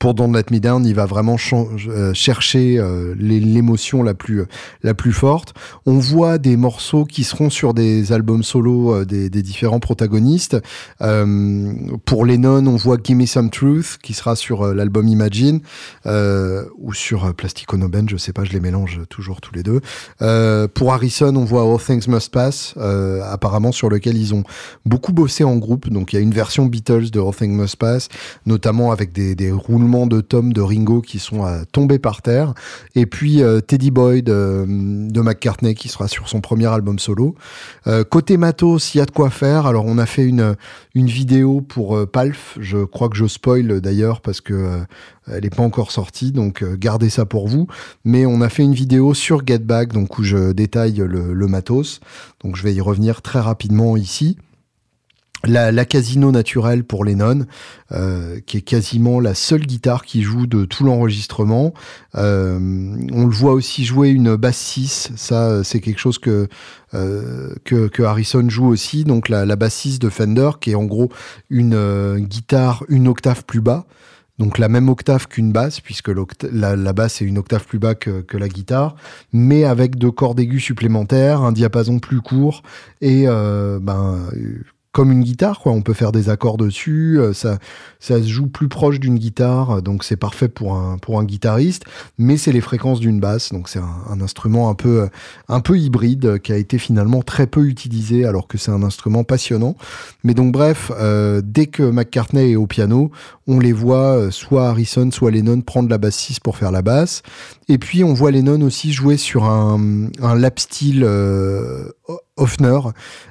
pour Don't Let Me Down, il va vraiment chercher l'émotion la plus la plus forte. On voit des morceaux qui seront sur des albums solo des, différents protagonistes. Pour Lennon, on voit Gimme Some Truth qui sera sur l'album Imagine euh, ou sur euh, Plastic Ono Band, je sais pas, je les mélange toujours tous les deux. Euh, pour Harrison, on voit All Things Must Pass, apparemment sur lequel ils ont beaucoup bossé en groupe. Donc il y a une version Beatles de All Things Must Pass, notamment avec des, roulements de tomes de Ringo qui sont à tomber par terre. Et puis Teddy Boyd de McCartney qui sera sur son premier album solo. Côté matos, il y a de quoi faire. Alors on a fait une, une vidéo pour Palf. Je crois que je spoil d'ailleurs parce que elle n'est pas encore sortie, donc euh, gardez ça pour vous. Mais on a fait une vidéo sur Get Back, donc où je détaille le, matos. Donc je vais y revenir très rapidement ici. La, casino naturelle pour Lennon, euh, qui est quasiment la seule guitare qui joue de tout l'enregistrement. Euh, on le voit aussi jouer une basse 6, ça euh, c'est quelque chose que, euh, Harrison joue aussi, donc la, la basse 6 de Fender, qui est en gros une euh, guitare une octave plus bas. Donc la même octave qu'une basse, puisque la, basse est une octave plus bas que, la guitare, mais avec deux cordes aiguës supplémentaires, un diapason plus court et euh, ben comme une guitare, quoi. On peut faire des accords dessus. euh, ça, ça se joue plus proche d'une guitare, donc c'est parfait pour un pour un guitariste. Mais c'est les fréquences d'une basse, donc c'est un, un instrument un peu un peu hybride euh, qui a été finalement très peu utilisé, alors que c'est un instrument passionnant. Mais donc bref, euh, dès que McCartney est au piano, on les voit euh, soit Harrison, soit Lennon prendre la basse 6 pour faire la basse. Et puis on voit Lennon aussi jouer sur un, un lap steel euh, Hoffner,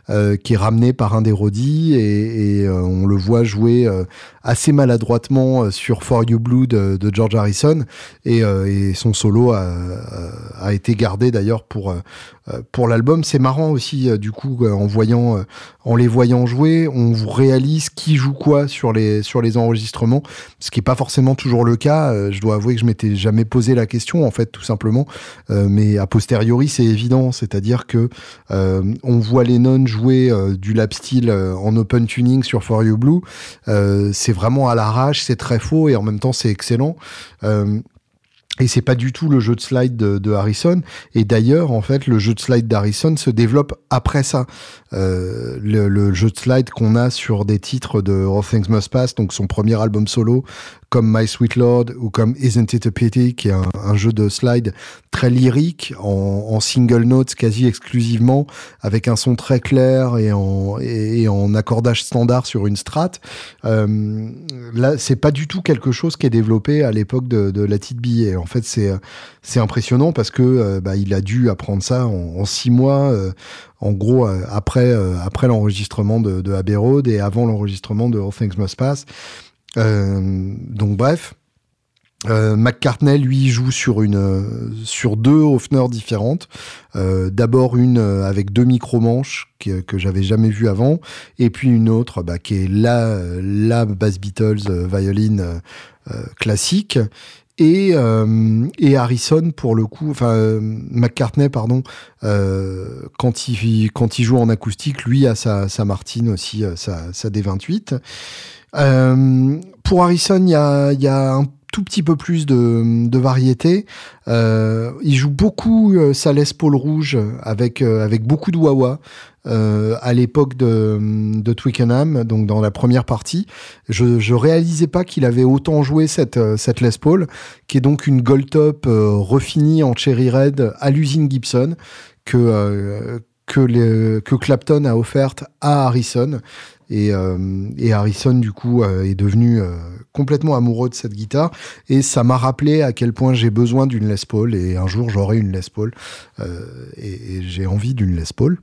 euh, qui est ramené par un des Roddy et, euh, on le voit jouer euh, assez maladroitement sur For You Blue de, George Harrison et, son solo a, été gardé d'ailleurs pour pour l'album. C'est marrant aussi du coup en voyant en les voyant jouer, on réalise qui joue quoi sur les sur les enregistrements, ce qui est pas forcément toujours le cas. je dois avouer que je m'étais jamais posé la question en fait tout simplement, mais a posteriori c'est évident, c'est-à-dire que on voit Lennon jouer euh, du lap steel euh, en open tuning sur For You Blue. Euh, vraiment à l'arrache, c'est très faux et en même temps c'est excellent. Et c'est pas du tout le jeu de slide de, Harrison. Et d'ailleurs, en fait, le jeu de slide d'Harrison se développe après ça. Euh, le, jeu de slide qu'on a sur des titres de All Things Must Pass, donc son premier album solo, comme My Sweet Lord ou comme Isn't It a Pity, qui est un, jeu de slide très lyrique, en, single notes quasi exclusivement, avec un son très clair et en, accordage standard sur une strat. Euh, là, c'est pas du tout quelque chose qui est développé à l'époque de, de la petite billet. En fait, c'est c'est impressionnant parce que euh, bah, il a dû apprendre ça en, six mois. Euh, en gros, euh, après après l'enregistrement de, de Abbey Road et avant l'enregistrement de All Things Must Pass. donc bref, McCartney, lui, joue sur une sur deux Hofner différentes. D'abord une avec deux micro-manches que, que j'avais jamais vu avant, et puis une autre bah, qui est la la bass Beatles violin classique. Et, euh, et Harrison pour le coup, enfin euh, McCartney pardon, euh, quand il quand il joue en acoustique, lui a sa, sa Martine aussi, sa, sa D28. pour Harrison, il y a, y a un tout petit peu plus de, variété. Euh, il joue beaucoup euh, sa Les Paul rouge avec, avec beaucoup de wah-wah. Euh, à l'époque de, Twickenham, donc dans la première partie. Je, je réalisais pas qu'il avait autant joué cette, euh, cette Les Paul, qui est donc une Gold Top euh, refinie en Cherry Red à l'usine Gibson, que, que Clapton a offerte à Harrison. Et, et, Harrison du coup est devenu complètement amoureux de cette guitare. Et ça m'a rappelé à quel point j'ai besoin d'une Les Paul. Et un jour j'aurai une Les Paul. Et, j'ai envie d'une Les Paul.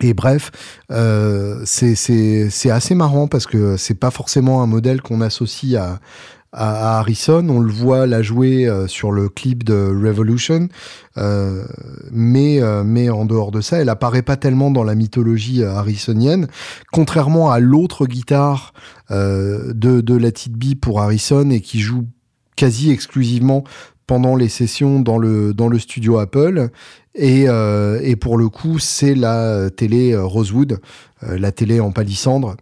Et bref, euh, c'est assez marrant parce que c'est pas forcément un modèle qu'on associe à, à, Harrison. On le voit la jouer euh, sur le clip de Revolution, euh, mais, euh, mais en dehors de ça, elle apparaît pas tellement dans la mythologie euh, harrisonienne. Contrairement à l'autre guitare de, de la T.B. pour Harrison et qui joue quasi exclusivement pendant les sessions dans le, dans le studio Apple. Et, euh, et pour le coup, c'est la télé euh, Rosewood, euh, la télé en palissandre,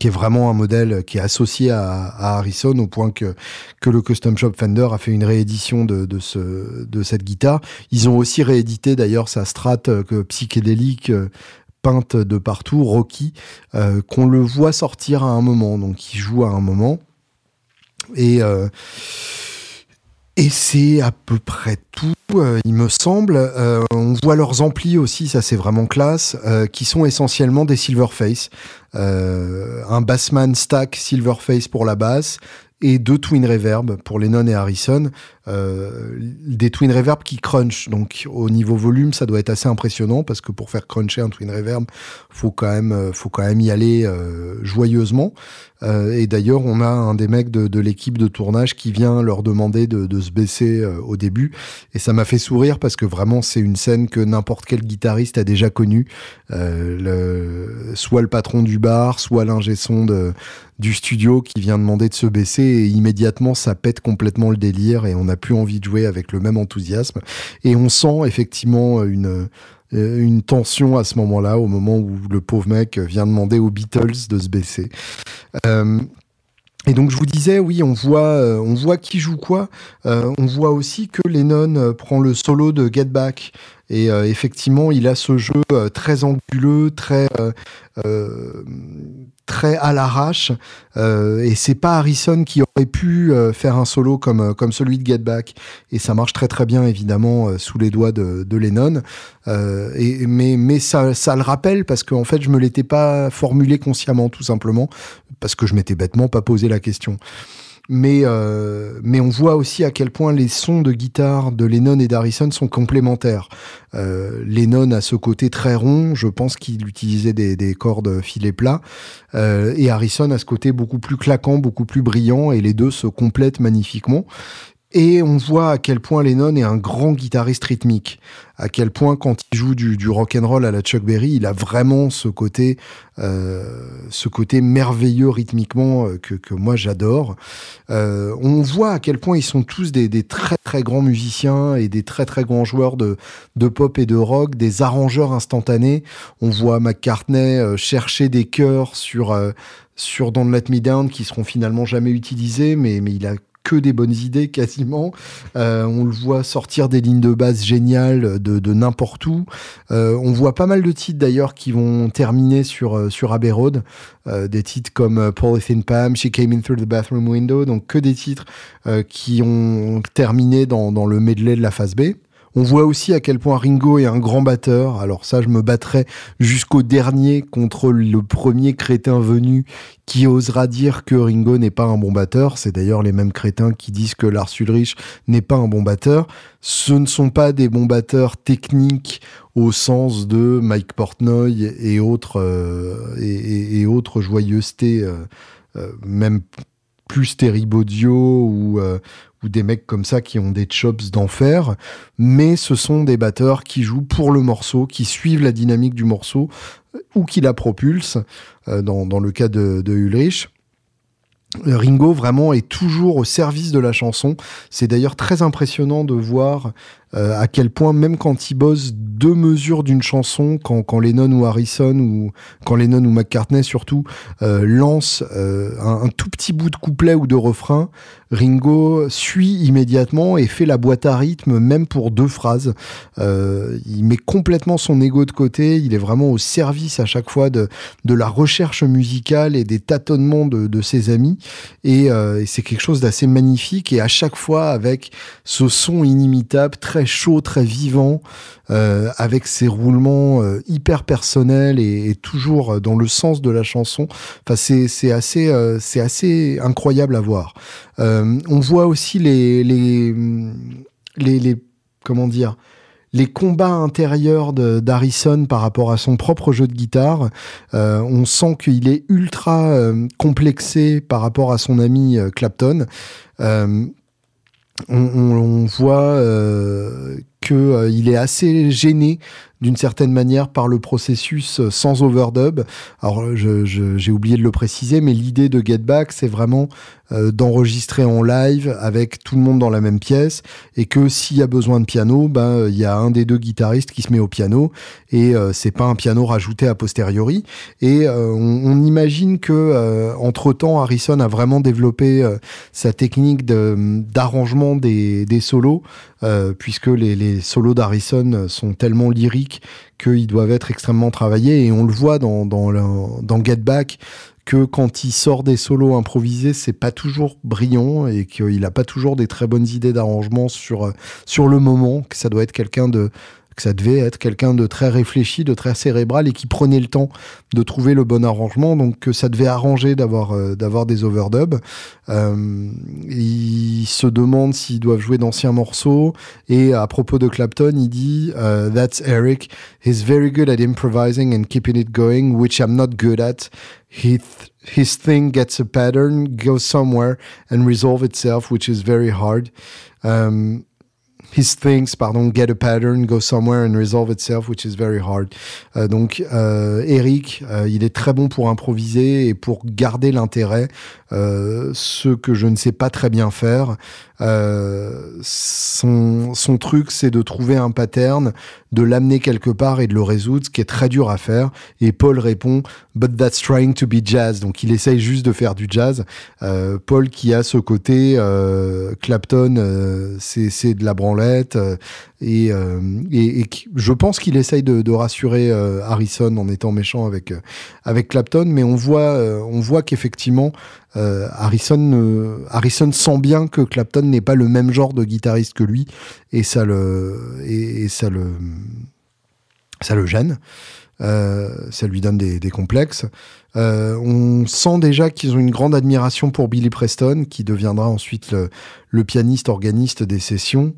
qui est vraiment un modèle qui est associé à, à, Harrison au point que, que le Custom Shop Fender a fait une réédition de, de, ce, de cette guitare. Ils ont aussi réédité d'ailleurs sa strat que psychédélique peinte de partout, Rocky, qu'on le voit sortir à un moment, donc il joue à un moment. Et et c'est à peu près tout, euh, il me semble. Euh, on voit leurs amplis aussi, ça c'est vraiment classe, euh, qui sont essentiellement des Silverface. un Bassman stack Silverface pour la basse et deux Twin Reverb pour Lennon et Harrison. Des Twin Reverb qui crunch, donc au niveau volume, ça doit être assez impressionnant parce que pour faire cruncher un Twin Reverb, faut quand même, faut quand même y aller joyeusement. Euh, et d'ailleurs, on a un des mecs de, l'équipe de tournage qui vient leur demander de, se baisser euh, au début. Et ça m'a fait sourire parce que vraiment, c'est une scène que n'importe quel guitariste a déjà connue. Euh, soit le patron du bar, soit l'ingé son du studio qui vient demander de se baisser et immédiatement ça pète complètement le délire et on n'a plus envie de jouer avec le même enthousiasme. Et on sent effectivement une euh, une tension à ce moment-là, au moment où le pauvre mec vient demander aux Beatles de se baisser. Euh, et donc je vous disais, oui, on voit, euh, on voit qui joue quoi. on voit aussi que Lennon prend le solo de Get Back. Et effectivement, il a ce jeu très anguleux, très très à l'arrache. Euh, et c'est pas Harrison qui aurait pu euh, faire un solo comme, euh, comme celui de Get Back. Et ça marche très très bien, évidemment, sous les doigts de, Lennon. et, mais mais ça, le rappelle parce qu'en fait, je me l'étais pas formulé consciemment, tout simplement, parce que je m'étais bêtement pas posé la question. Mais euh, mais on voit aussi à quel point les sons de guitare de Lennon et d'Harrison sont complémentaires. Euh, Lennon a ce côté très rond, je pense qu'il utilisait des, des cordes filets plats, euh, et Harrison a ce côté beaucoup plus claquant, beaucoup plus brillant, et les deux se complètent magnifiquement. Et on voit à quel point Lennon est un grand guitariste rythmique. À quel point quand il joue du, du rock and roll à la Chuck Berry, il a vraiment ce côté, euh, ce côté merveilleux rythmiquement euh, que, que moi j'adore. Euh, on voit à quel point ils sont tous des, des, très très grands musiciens et des très très grands joueurs de, de pop et de rock, des arrangeurs instantanés. On voit McCartney euh, chercher des chœurs sur euh, sur Don't Let Me Down qui seront finalement jamais utilisés, mais mais il a que des bonnes idées quasiment. Euh, on le voit sortir des lignes de base géniales de, n'importe où. Euh, on voit pas mal de titres d'ailleurs qui vont terminer sur, euh, sur Abbey Road. Des titres comme Polythene Pam, She Came In Through the Bathroom Window. Donc que des titres qui ont terminé dans, dans le medley de la phase B. On voit aussi à quel point Ringo est un grand batteur. Alors ça, je me battrai jusqu'au dernier contre le premier crétin venu qui osera dire que Ringo n'est pas un bon batteur. C'est d'ailleurs les mêmes crétins qui disent que Lars Ulrich n'est pas un bon batteur. Ce ne sont pas des bons batteurs techniques au sens de Mike Portnoy et autres, euh, et, joyeusetés, euh, euh, même plus Terribodio ou, ou des mecs comme ça qui ont des chops d'enfer, mais ce sont des batteurs qui jouent pour le morceau, qui suivent la dynamique du morceau ou qui la propulsent, euh, dans, dans, le cas de, de Ulrich. Ringo vraiment est toujours au service de la chanson. C'est d'ailleurs très impressionnant de voir euh, à quel point même quand il bosse deux mesures d'une chanson, quand, quand Lennon ou Harrison ou quand Lennon ou McCartney surtout euh, lance euh, un, un, tout petit bout de couplet ou de refrain, Ringo suit immédiatement et fait la boîte à rythme même pour deux phrases. Euh, il met complètement son ego de côté. Il est vraiment au service à chaque fois de, de la recherche musicale et des tâtonnements de, de ses amis. Et, euh, et c'est quelque chose d'assez magnifique. Et à chaque fois avec ce son inimitable, très chaud, très vivant, euh, avec ses roulements euh, hyper personnels et, toujours dans le sens de la chanson. Enfin, c'est assez euh, c'est assez incroyable à voir. Euh, on voit aussi les les les, comment dire les combats intérieurs d'Harrison par rapport à son propre jeu de guitare. Euh, on sent qu'il est ultra euh, complexé par rapport à son ami euh, Clapton. Euh, on, voit qu'il est assez gêné d'une certaine manière par le processus sans overdub. Alors j'ai oublié de le préciser, mais l'idée de Get Back, c'est vraiment euh, d'enregistrer en live avec tout le monde dans la même pièce et que s'il y a besoin de piano, ben il y a un des deux guitaristes qui se met au piano et euh, c'est pas un piano rajouté a posteriori. Et euh, on, imagine que euh, entre temps, Harrison a vraiment développé euh, sa technique d'arrangement de, des, des, solos puisque les, solos d'Harrison sont tellement lyriques qu'ils doivent être extrêmement travaillés. Et on le voit dans, dans, dans Get Back que quand il sort des solos improvisés, c'est pas toujours brillant et qu'il a pas toujours des très bonnes idées d'arrangement sur, sur le moment, que ça doit être quelqu'un de, que ça devait être quelqu'un de très réfléchi, de très cérébral et qui prenait le temps de trouver le bon arrangement. Donc que ça devait arranger d'avoir euh, d'avoir des overdubs. Euh, il se demande s'ils doivent jouer d'anciens morceaux et à propos de Clapton, il dit "That's Eric. He's very good at improvising and keeping it going, which I'm not good at. He his thing gets a pattern, goes somewhere and resolve itself, which is very hard." Um, his things, pardon, get a pattern, go somewhere and resolve itself, which is very hard. Euh, donc, euh, Eric, euh, il est très bon pour improviser et pour garder l'intérêt, euh, ce que je ne sais pas très bien faire. Son, son truc, c'est de trouver un pattern, de l'amener quelque part et de le résoudre, ce qui est très dur à faire. Et Paul répond, but that's trying to be jazz. Donc, il essaye juste de faire du jazz. Paul qui a ce côté, Clapton, c'est de la branlette. Et, euh, et, et, je pense qu'il essaye de, rassurer euh, Harrison en étant méchant avec, euh, avec Clapton, mais on voit, on voit qu'effectivement, Harrison, Harrison sent bien que Clapton n'est pas le même genre de guitariste que lui, et ça le, et ça le, Ça le gêne. ça lui donne des, complexes. on sent déjà qu'ils ont une grande admiration pour Billy Preston, qui deviendra ensuite le, pianiste organiste des sessions.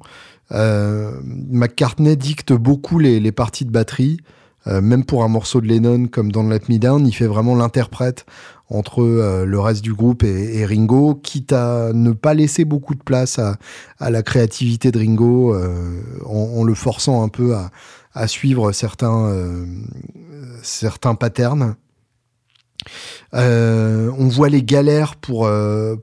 McCartney dicte beaucoup les parties de batterie. Euh, même pour un morceau de Lennon comme dans Let Me Down, il fait vraiment l'interprète entre euh, le reste du groupe et, Ringo, quitte à ne pas laisser beaucoup de place à, la créativité de Ringo, euh, en, le forçant un peu à, suivre certains, certains patterns. On voit les galères pour,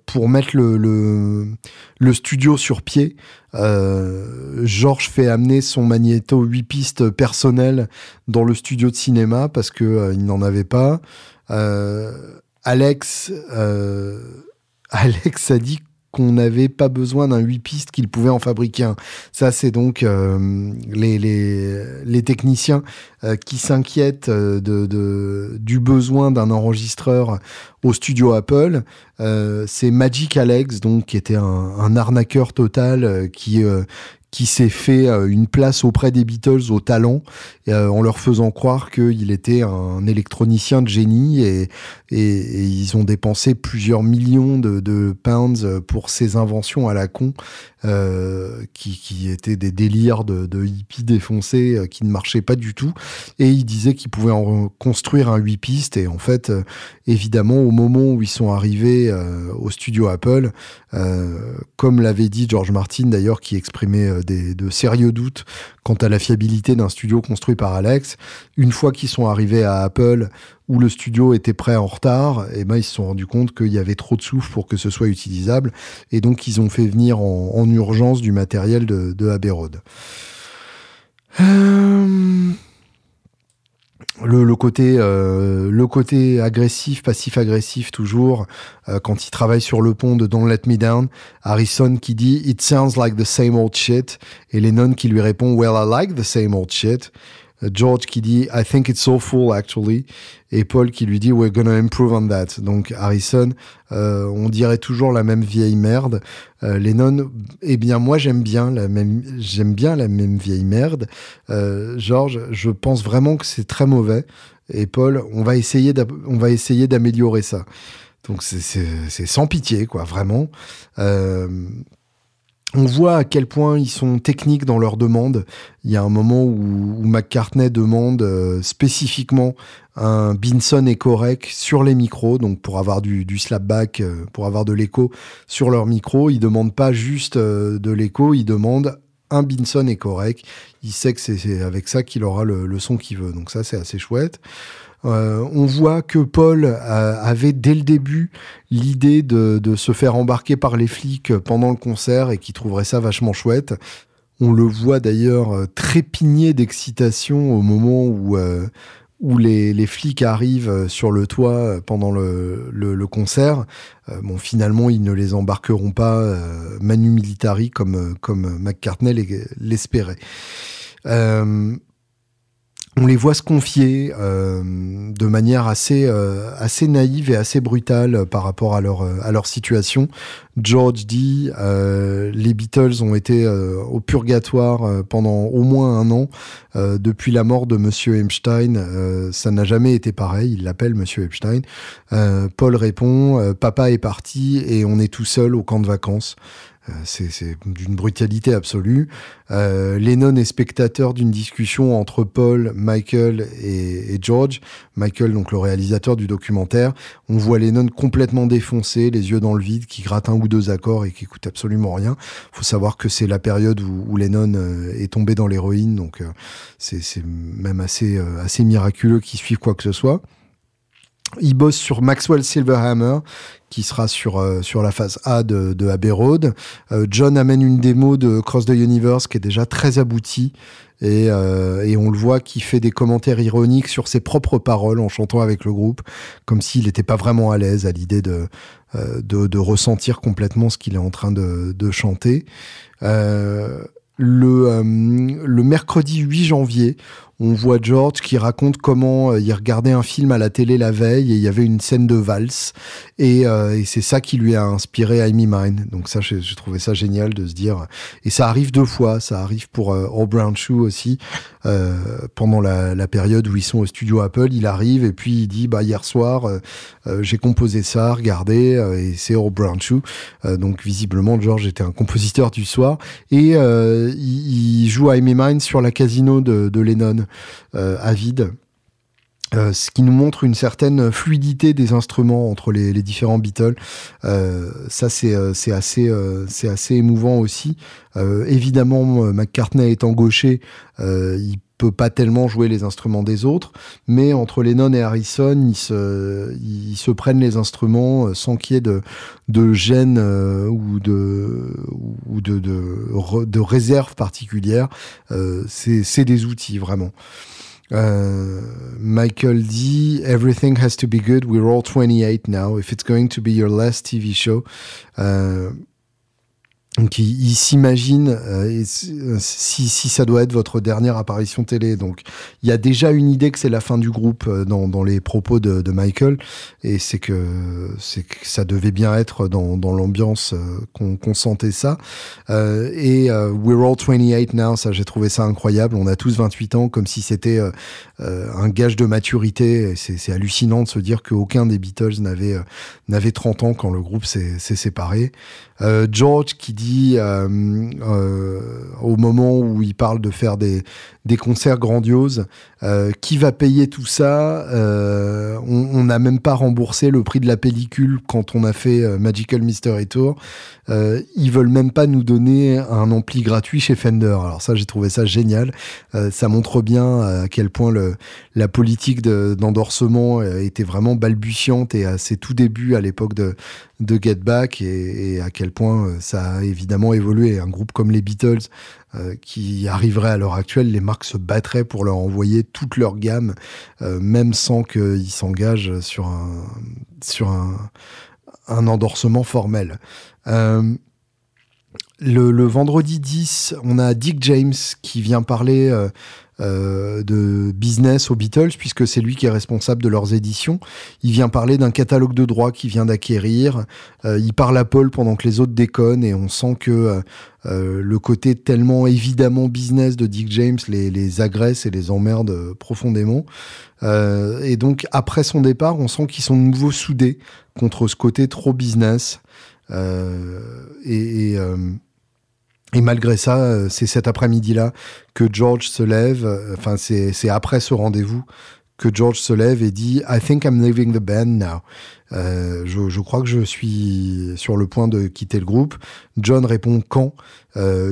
pour mettre le, studio sur pied. Euh, Georges fait amener son magnéto 8 pistes personnel dans le studio de cinéma parce que euh, il n'en avait pas. Euh, Alex, Alex a dit qu'on n'avait pas besoin d'un 8 pistes, qu'il pouvait en fabriquer un. Ça, c'est donc les, les, les, techniciens qui s'inquiètent de, du besoin d'un enregistreur au studio Apple. Euh, c'est Magic Alex, donc qui était un, un arnaqueur total, euh, qui euh, qui s'est fait une place auprès des Beatles au talent, en leur faisant croire qu'il était un électronicien de génie et, ils ont dépensé plusieurs millions de, pounds pour ces inventions à la con euh, qui, étaient des délires de, de hippies défoncés euh, qui ne marchaient pas du tout. Et ils disaient qu'ils pouvaient en construire un 8 pistes. Et en fait, euh, évidemment, au moment où ils sont arrivés au studio Apple, comme l'avait dit George Martin d'ailleurs, qui exprimait de sérieux doutes quant à la fiabilité d'un studio construit par Alex, une fois qu'ils sont arrivés à Apple, où le studio était prêt en retard, et eh ben ils se sont rendus compte qu'il y avait trop de souffle pour que ce soit utilisable, et donc ils ont fait venir en, urgence du matériel de, de. Euh, le, côté, euh, le côté agressif, passif-agressif toujours, euh, quand il travaille sur le pont de Don't Let Me Down, Harrison qui dit It sounds like the same old shit, et Lennon qui lui répond Well, I like the same old shit. George qui dit I think it's so full actually et Paul qui lui dit We're gonna improve on that. Donc Harrison, euh, on dirait toujours la même vieille merde. Euh, Lennon, eh bien moi j'aime bien la même, j'aime bien la même vieille merde. Euh, George, je pense vraiment que c'est très mauvais. Et Paul, on va essayer, on va essayer d'améliorer ça. Donc c'est sans pitié quoi, vraiment. On voit à quel point ils sont techniques dans leurs demandes. Il y a un moment où, McCartney demande euh, spécifiquement un Binson et Corec sur les micros, donc pour avoir du, slapback, euh, pour avoir de l'écho sur leurs micros. Il demande pas juste euh, de l'écho, il demande un Binson et Corec. Il sait que c'est avec ça qu'il aura le son qu'il veut. Donc ça, c'est assez chouette. Euh, on voit que Paul avait dès le début l'idée de, se faire embarquer par les flics pendant le concert et qui trouverait ça vachement chouette. On le voit d'ailleurs euh, trépigner d'excitation au moment où, euh, les, flics arrivent sur le toit pendant le, concert. bon, finalement, ils ne les embarqueront pas manu militari comme, comme McCartney l'espérait on les voit se confier euh, de manière assez, euh, assez naïve et assez brutale par rapport à leur, à leur situation. George dit euh, les Beatles ont été au purgatoire pendant au moins un an depuis la mort de Monsieur Epstein. ça n'a jamais été pareil. Il l'appelle Monsieur Epstein. Paul répond papa est parti et on est tout seul au camp de vacances. Euh, c'est d'une brutalité absolue. Euh, Lennon est spectateur d'une discussion entre Paul, Michael et, George. Michael, donc le réalisateur du documentaire. On voit Lennon complètement défoncé, les yeux dans le vide, qui gratte un ou deux accords et qui écoute absolument rien. faut savoir que c'est la période où, Lennon euh, est tombé dans l'héroïne, donc c'est même assez, assez miraculeux qu'il suive quoi que ce soit. Il bosse sur Maxwell Silverhammer, qui sera sur, euh, la phase A de, Abbey Road. Euh, John amène une démo de Cross the Universe qui est déjà très aboutie. Et, euh, et on le voit qui fait des commentaires ironiques sur ses propres paroles en chantant avec le groupe, comme s'il n'était pas vraiment à l'aise à l'idée de, ressentir complètement ce qu'il est en train de, chanter. le mercredi 8 janvier, on voit George qui raconte comment il regardait un film à la télé la veille et il y avait une scène de valse et, et c'est ça qui lui a inspiré I'm Mine. Donc ça, j'ai trouvé ça génial de se dire. Et ça arrive deux fois. Ça arrive pour All Brown Shoe aussi pendant la, période où ils sont au studio Apple. Il arrive et puis il dit bah hier soir j'ai composé ça, regardez et c'est All Brown Shoe. donc visiblement George était un compositeur du soir et euh, il, joue Amy Mine sur la casino de, Lennon euh, à vide. Euh, ce qui nous montre une certaine fluidité des instruments entre les, différents Beatles. ça, c'est assez, c'est assez émouvant aussi. évidemment, McCartney étant gaucher, il peut pas tellement jouer les instruments des autres, mais entre Lennon et Harrison, ils se, ils se prennent les instruments euh, sans qu'il y ait de, de gêne euh, ou de, ou de, de, de réserve particulière. Euh, c'est des outils vraiment. Euh, Michael D. Everything has to be good. We're all 28 now. If it's going to be your last TV show, euh, donc il, s'imagine euh, euh, si, ça doit être votre dernière apparition télé. Donc il y a déjà une idée que c'est la fin du groupe euh, dans, les propos de, Michael, et c'est que ça devait bien être dans, l'ambiance qu'on sentait ça. Et We're all 28 now, ça j'ai trouvé ça incroyable. On a tous 28 ans, comme si c'était un gage de maturité. C'est hallucinant de se dire qu'aucun des Beatles n'avait n'avait 30 ans quand le groupe s'est séparé. George qui dit euh, euh, au moment où il parle de faire des, concerts grandioses, qui va payer tout ça On n'a même pas remboursé le prix de la pellicule quand on a fait Magical Mystery Tour. ils veulent même pas nous donner un ampli gratuit chez Fender. Alors ça, j'ai trouvé ça génial. ça montre bien à quel point la politique d'endorsement était vraiment balbutiante et à ses tout débuts à l'époque de, de Get Back et, à quel point euh, ça a évidemment évolué. Un groupe comme les Beatles euh, qui arriverait à l'heure actuelle, les marques se battraient pour leur envoyer toute leur gamme, euh, même sans qu'ils s'engagent sur un, endorsement formel. Le, le, vendredi 10, on a Dick James qui vient parler euh, de business aux Beatles, puisque c'est lui qui est responsable de leurs éditions. Il vient parler d'un catalogue de droits qu'il vient d'acquérir. Euh, il parle à Paul pendant que les autres déconnent, et on sent que euh, le côté tellement évidemment business de Dick James les, agresse et les emmerde profondément. et donc, après son départ, on sent qu'ils sont de nouveau soudés contre ce côté trop business. et et malgré ça, euh, c'est cet après-midi-là que George se lève, euh, enfin c'est après ce rendez-vous que George se lève et dit I think I'm leaving the band now. Euh, je, crois que je suis sur le point de quitter le groupe. John répond quand?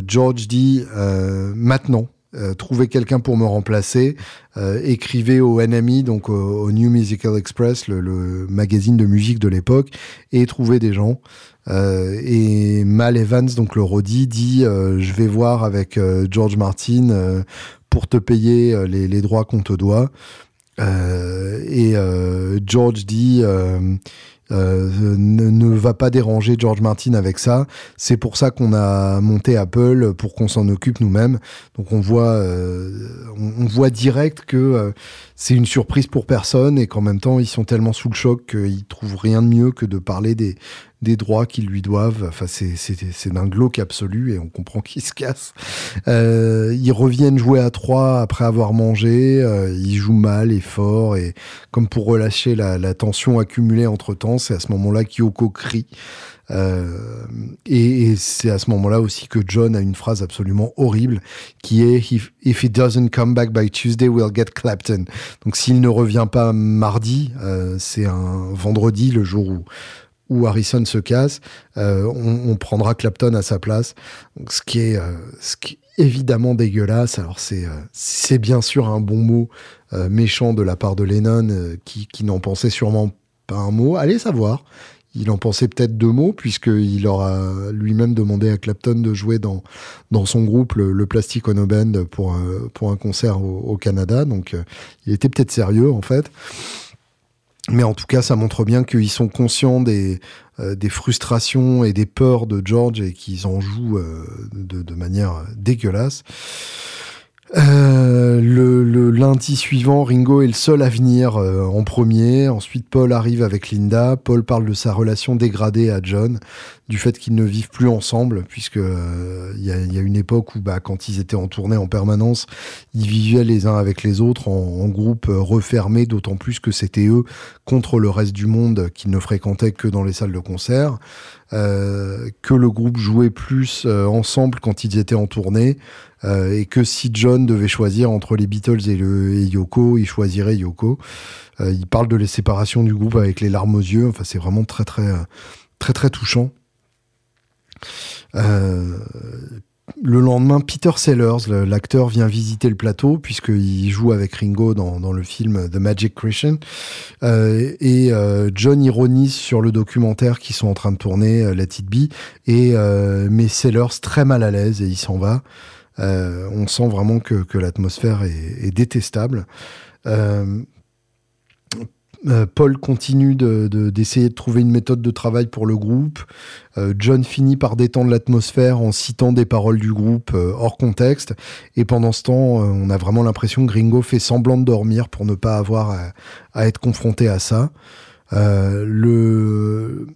George dit maintenant. Euh, trouvez quelqu'un pour me remplacer. écrivez au NME, donc au, New Musical Express, le, magazine de musique de l'époque, et trouvez des gens. Euh, et Mal Evans, donc le Roddy, dit euh, je vais voir avec euh, George Martin pour te payer les droits qu'on te doit. et George dit euh, ne, ne, va pas déranger George Martin avec ça. C'est pour ça qu'on a monté Apple pour qu'on s'en occupe nous-mêmes. Donc on voit, euh, on, voit direct que euh, c'est une surprise pour personne et qu'en même temps ils sont tellement sous le choc qu'ils trouvent rien de mieux que de parler des, droits qu'ils lui doivent. Enfin, c'est, d'un glauque absolu et on comprend qu'ils se cassent. Euh, ils reviennent jouer à trois après avoir mangé. Euh, ils jouent mal et fort et comme pour relâcher la, la tension accumulée entre temps, c'est à ce moment-là qu'Yoko crie. Euh, et, c'est à ce moment-là aussi que John a une phrase absolument horrible qui est If, if he doesn't come back by Tuesday, we'll get Clapton. Donc s'il ne revient pas mardi, euh, c'est un vendredi, le jour où où Harrison se casse, euh, on, prendra Clapton à sa place. Donc, ce qui est, ce qui évidemment dégueulasse. Alors c'est, bien sûr un bon mot méchant de la part de Lennon, qui, qui n'en pensait sûrement pas un mot. Allez savoir. Il en pensait peut-être deux mots, puisqu'il aura lui-même demandé à Clapton de jouer dans, son groupe, le, Plastic Ono Band, pour, un concert au, Canada. Donc, il était peut-être sérieux, en fait. Mais en tout cas, ça montre bien qu'ils sont conscients des, euh, frustrations et des peurs de George et qu'ils en jouent euh, de, manière dégueulasse. Euh, le, lundi suivant, Ringo est le seul à venir euh, en premier. Ensuite, Paul arrive avec Linda. Paul parle de sa relation dégradée à John, du fait qu'ils ne vivent plus ensemble, puisque euh, il y, a, une époque où, bah, quand ils étaient en tournée en permanence, ils vivaient les uns avec les autres en, en groupe refermé, d'autant plus que c'était eux contre le reste du monde qu'ils ne fréquentaient que dans les salles de concert. Que le groupe jouait plus ensemble quand ils étaient en tournée, euh, et que si John devait choisir entre les Beatles et, le, Yoko, il choisirait Yoko. il parle de les séparations du groupe avec les larmes aux yeux. Enfin, c'est vraiment très très très très touchant. Le lendemain, Peter Sellers, l'acteur, vient visiter le plateau puisqu'il joue avec Ringo dans, le film The Magic Christian. Euh, et euh, John ironise sur le documentaire qu'ils sont en train de tourner, euh, Let It Be, et met Sellers très mal à l'aise et il s'en va. On sent vraiment que, l'atmosphère est, est, détestable. Euh, Paul continue d'essayer de, trouver une méthode de travail pour le groupe. Euh, John finit par détendre l'atmosphère en citant des paroles du groupe euh, hors contexte. Et pendant ce temps, on a vraiment l'impression que Gringo fait semblant de dormir pour ne pas avoir à, être confronté à ça. le,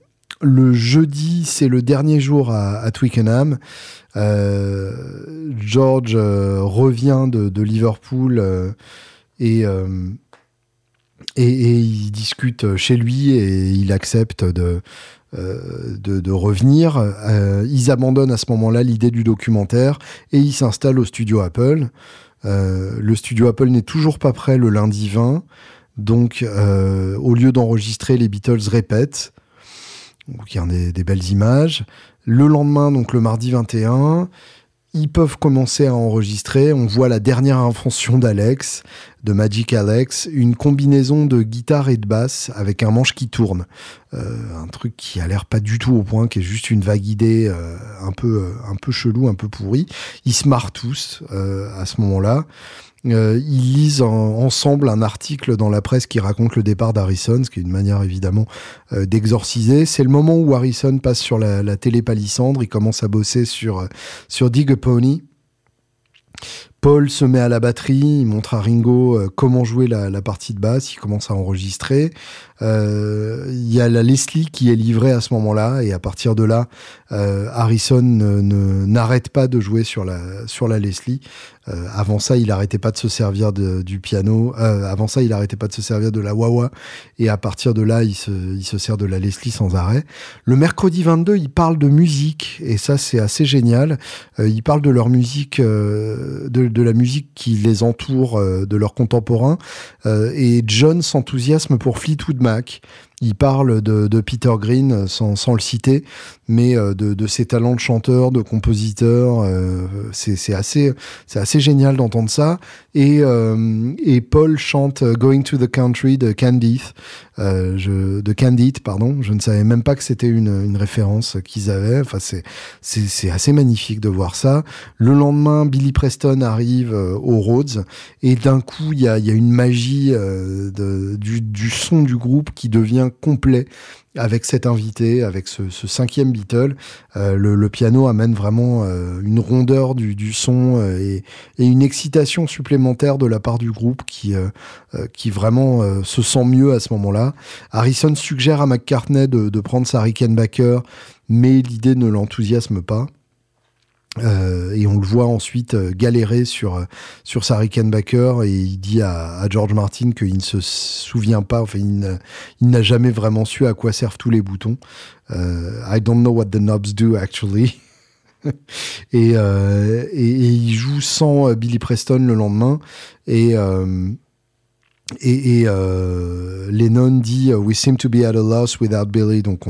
le jeudi, c'est le dernier jour à, Twickenham. George revient de, Liverpool et et, et, il discute chez lui et il accepte de, euh, revenir. Euh, ils abandonnent à ce moment-là l'idée du documentaire et ils s'installent au studio Apple. Euh, le studio Apple n'est toujours pas prêt le lundi 20. Donc, au lieu d'enregistrer, les Beatles répètent. Donc, il y a des, belles images. Le lendemain, donc le mardi 21, ils peuvent commencer à enregistrer. On voit la dernière invention d'Alex, de Magic Alex, une combinaison de guitare et de basse avec un manche qui tourne. Euh, un truc qui a l'air pas du tout au point, qui est juste une vague idée euh, un peu euh, un peu chelou, un peu pourri. Ils se marrent tous à ce moment-là. Euh, ils lisent ensemble un article dans la presse qui raconte le départ d'Harrison, ce qui est une manière évidemment euh, d'exorciser. C'est le moment où Harrison passe sur la, télé palissandre, il commence à bosser sur, euh, sur Dig a Pony. Paul se met à la batterie, il montre à Ringo comment jouer la, partie de basse, il commence à enregistrer. Il y a la Leslie qui est livrée à ce moment-là et à partir de là, Harrison n'arrête pas de jouer sur la Leslie. Euh, avant ça, il arrêtait pas de se servir de, du piano. avant ça, il arrêtait pas de se servir de la wah et à partir de là, il se il se sert de la Leslie sans arrêt. Le mercredi 22, il parle de musique et ça c'est assez génial. il parle de leur musique, de, de la musique qui les entoure, de leurs contemporains et John s'enthousiasme pour Fleetwood Mac. Il parle de, Peter Green sans, le citer, mais euh, de, ses talents de chanteur, de compositeur. Euh, c'est assez, assez génial d'entendre ça. Et, euh, et Paul chante Going to the Country de Candide, je, de Candide, pardon. Je ne savais même pas que c'était une, référence qu'ils avaient. Enfin, c'est assez magnifique de voir ça. Le lendemain, Billy Preston arrive au Rhodes et d'un coup, il y a, y a, une magie du, du son du groupe qui devient complet avec cet invité, avec ce, cinquième Beatle. Euh, le, piano amène vraiment euh, une rondeur du, son euh, et, une excitation supplémentaire de la part du groupe qui, vraiment se sent mieux à ce moment-là. Harrison suggère à McCartney de, de prendre sa Rickenbacker, mais l'idée ne l'enthousiasme pas. Euh, et on le voit ensuite euh, galérer sur euh, sur sa Rickenbacker et il dit à, à George Martin qu'il ne se souvient pas, enfin il n'a jamais vraiment su à quoi servent tous les boutons. I don't know what the knobs do actually. et, et, et, il joue sans Billy Preston le lendemain et et, euh, Lennon dit euh, We seem to be at a loss without Billy. Donc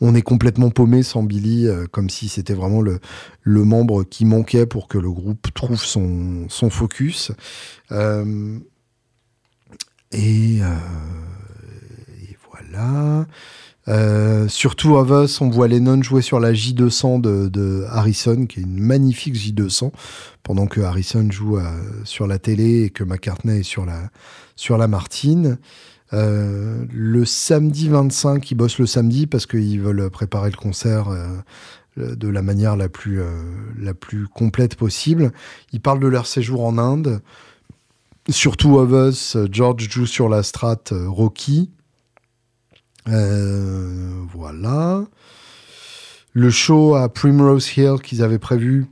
on, est complètement paumé sans Billy, euh, comme si c'était vraiment le, membre qui manquait pour que le groupe trouve son, focus. Et, et, voilà. Euh, sur Two of Us, on voit Lennon jouer sur la J200 de, de, Harrison, qui est une magnifique J200, pendant que Harrison joue sur la télé et que McCartney est sur la, sur la Martine. Euh, le samedi 25, ils bossent le samedi parce qu'ils veulent préparer le concert euh, de la manière la plus, la plus complète possible. Ils parlent de leur séjour en Inde. Surtout of Us, George joue sur la strat Rocky. voilà. Le show à Primrose Hill qu'ils avaient prévu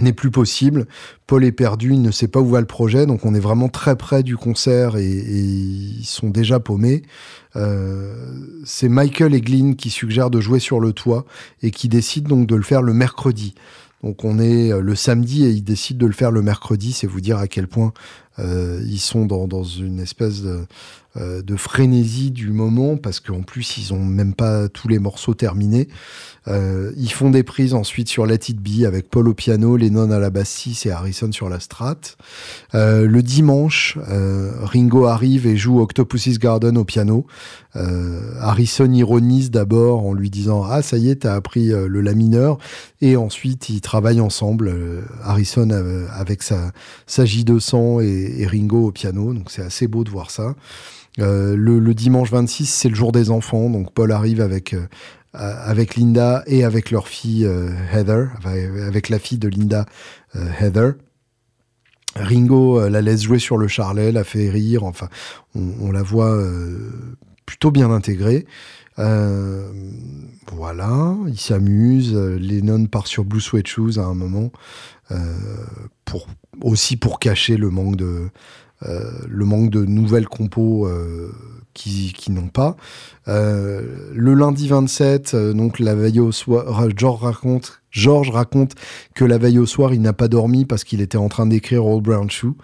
n'est plus possible. Paul est perdu, il ne sait pas où va le projet, donc on est vraiment très près du concert et, ils sont déjà paumés. Euh, c'est Michael et Glynn qui suggèrent de jouer sur le toit et qui décident donc de le faire le mercredi. Donc on est euh, le samedi et ils décident de le faire le mercredi, c'est vous dire à quel point euh, ils sont dans, dans, une espèce de, euh, de frénésie du moment parce qu'en plus ils ont même pas tous les morceaux terminés. Euh, ils font des prises ensuite sur Let It avec Paul au piano, Lennon à la bassiste et Harrison sur la strat. Euh, le dimanche, Ringo arrive et joue Octopus's Garden au piano. Harrison ironise d'abord en lui disant ah ça y est t'as appris le la mineur et ensuite ils travaillent ensemble Harrison avec sa, sa J200 et, et Ringo au piano donc c'est assez beau de voir ça. Euh, le, dimanche 26, c'est le jour des enfants, donc Paul arrive avec euh, Linda et avec leur fille euh, Heather, avec la fille de Linda, Heather. Ringo la laisse jouer sur le charlet, la fait rire, enfin, on, la voit plutôt bien intégrée. voilà, il s'amuse. Lennon part sur Blue Sweat Shoes à un moment, pour, aussi pour cacher le manque de, le manque de nouvelles compos euh, qui, n'ont pas. Euh, le lundi 27, donc la veille au soir, George raconte, George raconte que la veille au soir, il n'a pas dormi parce qu'il était en train d'écrire Old Brown Shoe.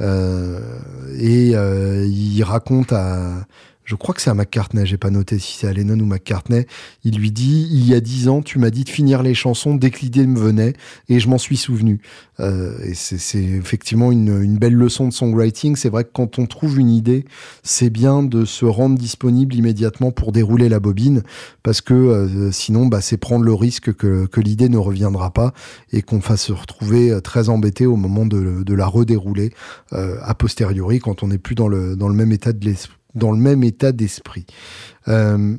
et il raconte à, je crois que c'est à McCartney, j'ai pas noté si c'est à Lennon ou McCartney, il lui dit Il y a dix ans, tu m'as dit de finir les chansons dès que l'idée me venait, et je m'en suis souvenu. Euh, et c'est effectivement une, belle leçon de songwriting. C'est vrai que quand on trouve une idée, c'est bien de se rendre disponible immédiatement pour dérouler la bobine, parce que euh, sinon, bah, c'est prendre le risque que, l'idée ne reviendra pas et qu'on fasse se retrouver euh, très embêté au moment de, la redérouler a posteriori, quand on n'est plus dans le même état de l'esprit dans le même état d'esprit. Euh,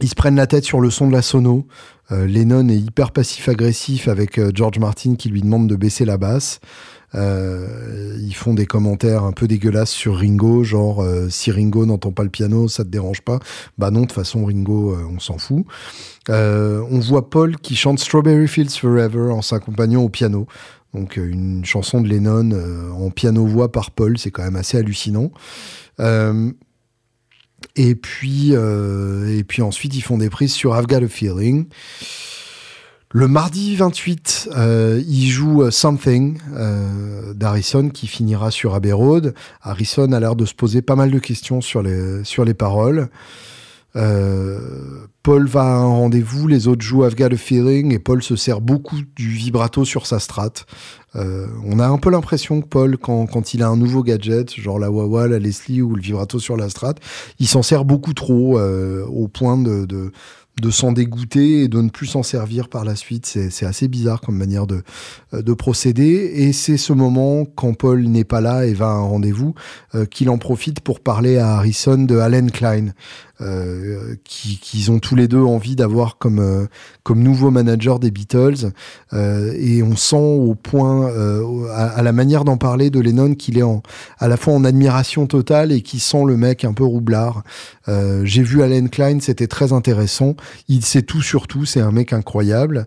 ils se prennent la tête sur le son de la sono. Euh, Lennon est hyper passif-agressif avec euh, George Martin qui lui demande de baisser la basse. ils font des commentaires un peu dégueulasses sur Ringo, genre si Ringo n'entend pas le piano, ça te dérange pas Bah non, de toute façon Ringo, on s'en fout. on voit Paul qui chante Strawberry Fields Forever en s'accompagnant au piano. Donc une chanson de Lennon en piano-voix par Paul, c'est quand même assez hallucinant. Euh, et puis, euh, et puis ensuite, ils font des prises sur I've Got a Feeling. Le mardi 28, euh, il joue Something euh, d'Harrison qui finira sur Abbey Road. Harrison a l'air de se poser pas mal de questions sur les, sur les paroles. Euh, Paul va à un rendez-vous, les autres jouent I've Got a Feeling et Paul se sert beaucoup du vibrato sur sa strat. Euh, on a un peu l'impression que Paul, quand, il a un nouveau gadget, genre la Wawa, la Leslie ou le vibrato sur la strat, il s'en sert beaucoup trop euh, au point de, s'en dégoûter et de ne plus s'en servir par la suite. C'est assez bizarre comme manière de, de procéder. Et c'est ce moment, quand Paul n'est pas là et va à un rendez-vous, qu'il en profite pour parler à Harrison de Allen Klein. Euh, qu'ils ont tous les deux envie d'avoir comme euh, comme nouveau manager des Beatles. Euh, et on sent au point à, la manière d'en parler de Lennon qu'il est en, à la fois en admiration totale et qui sent le mec un peu roublard. J'ai vu Allen Klein c'était très intéressant. Il sait tout sur tout c'est un mec incroyable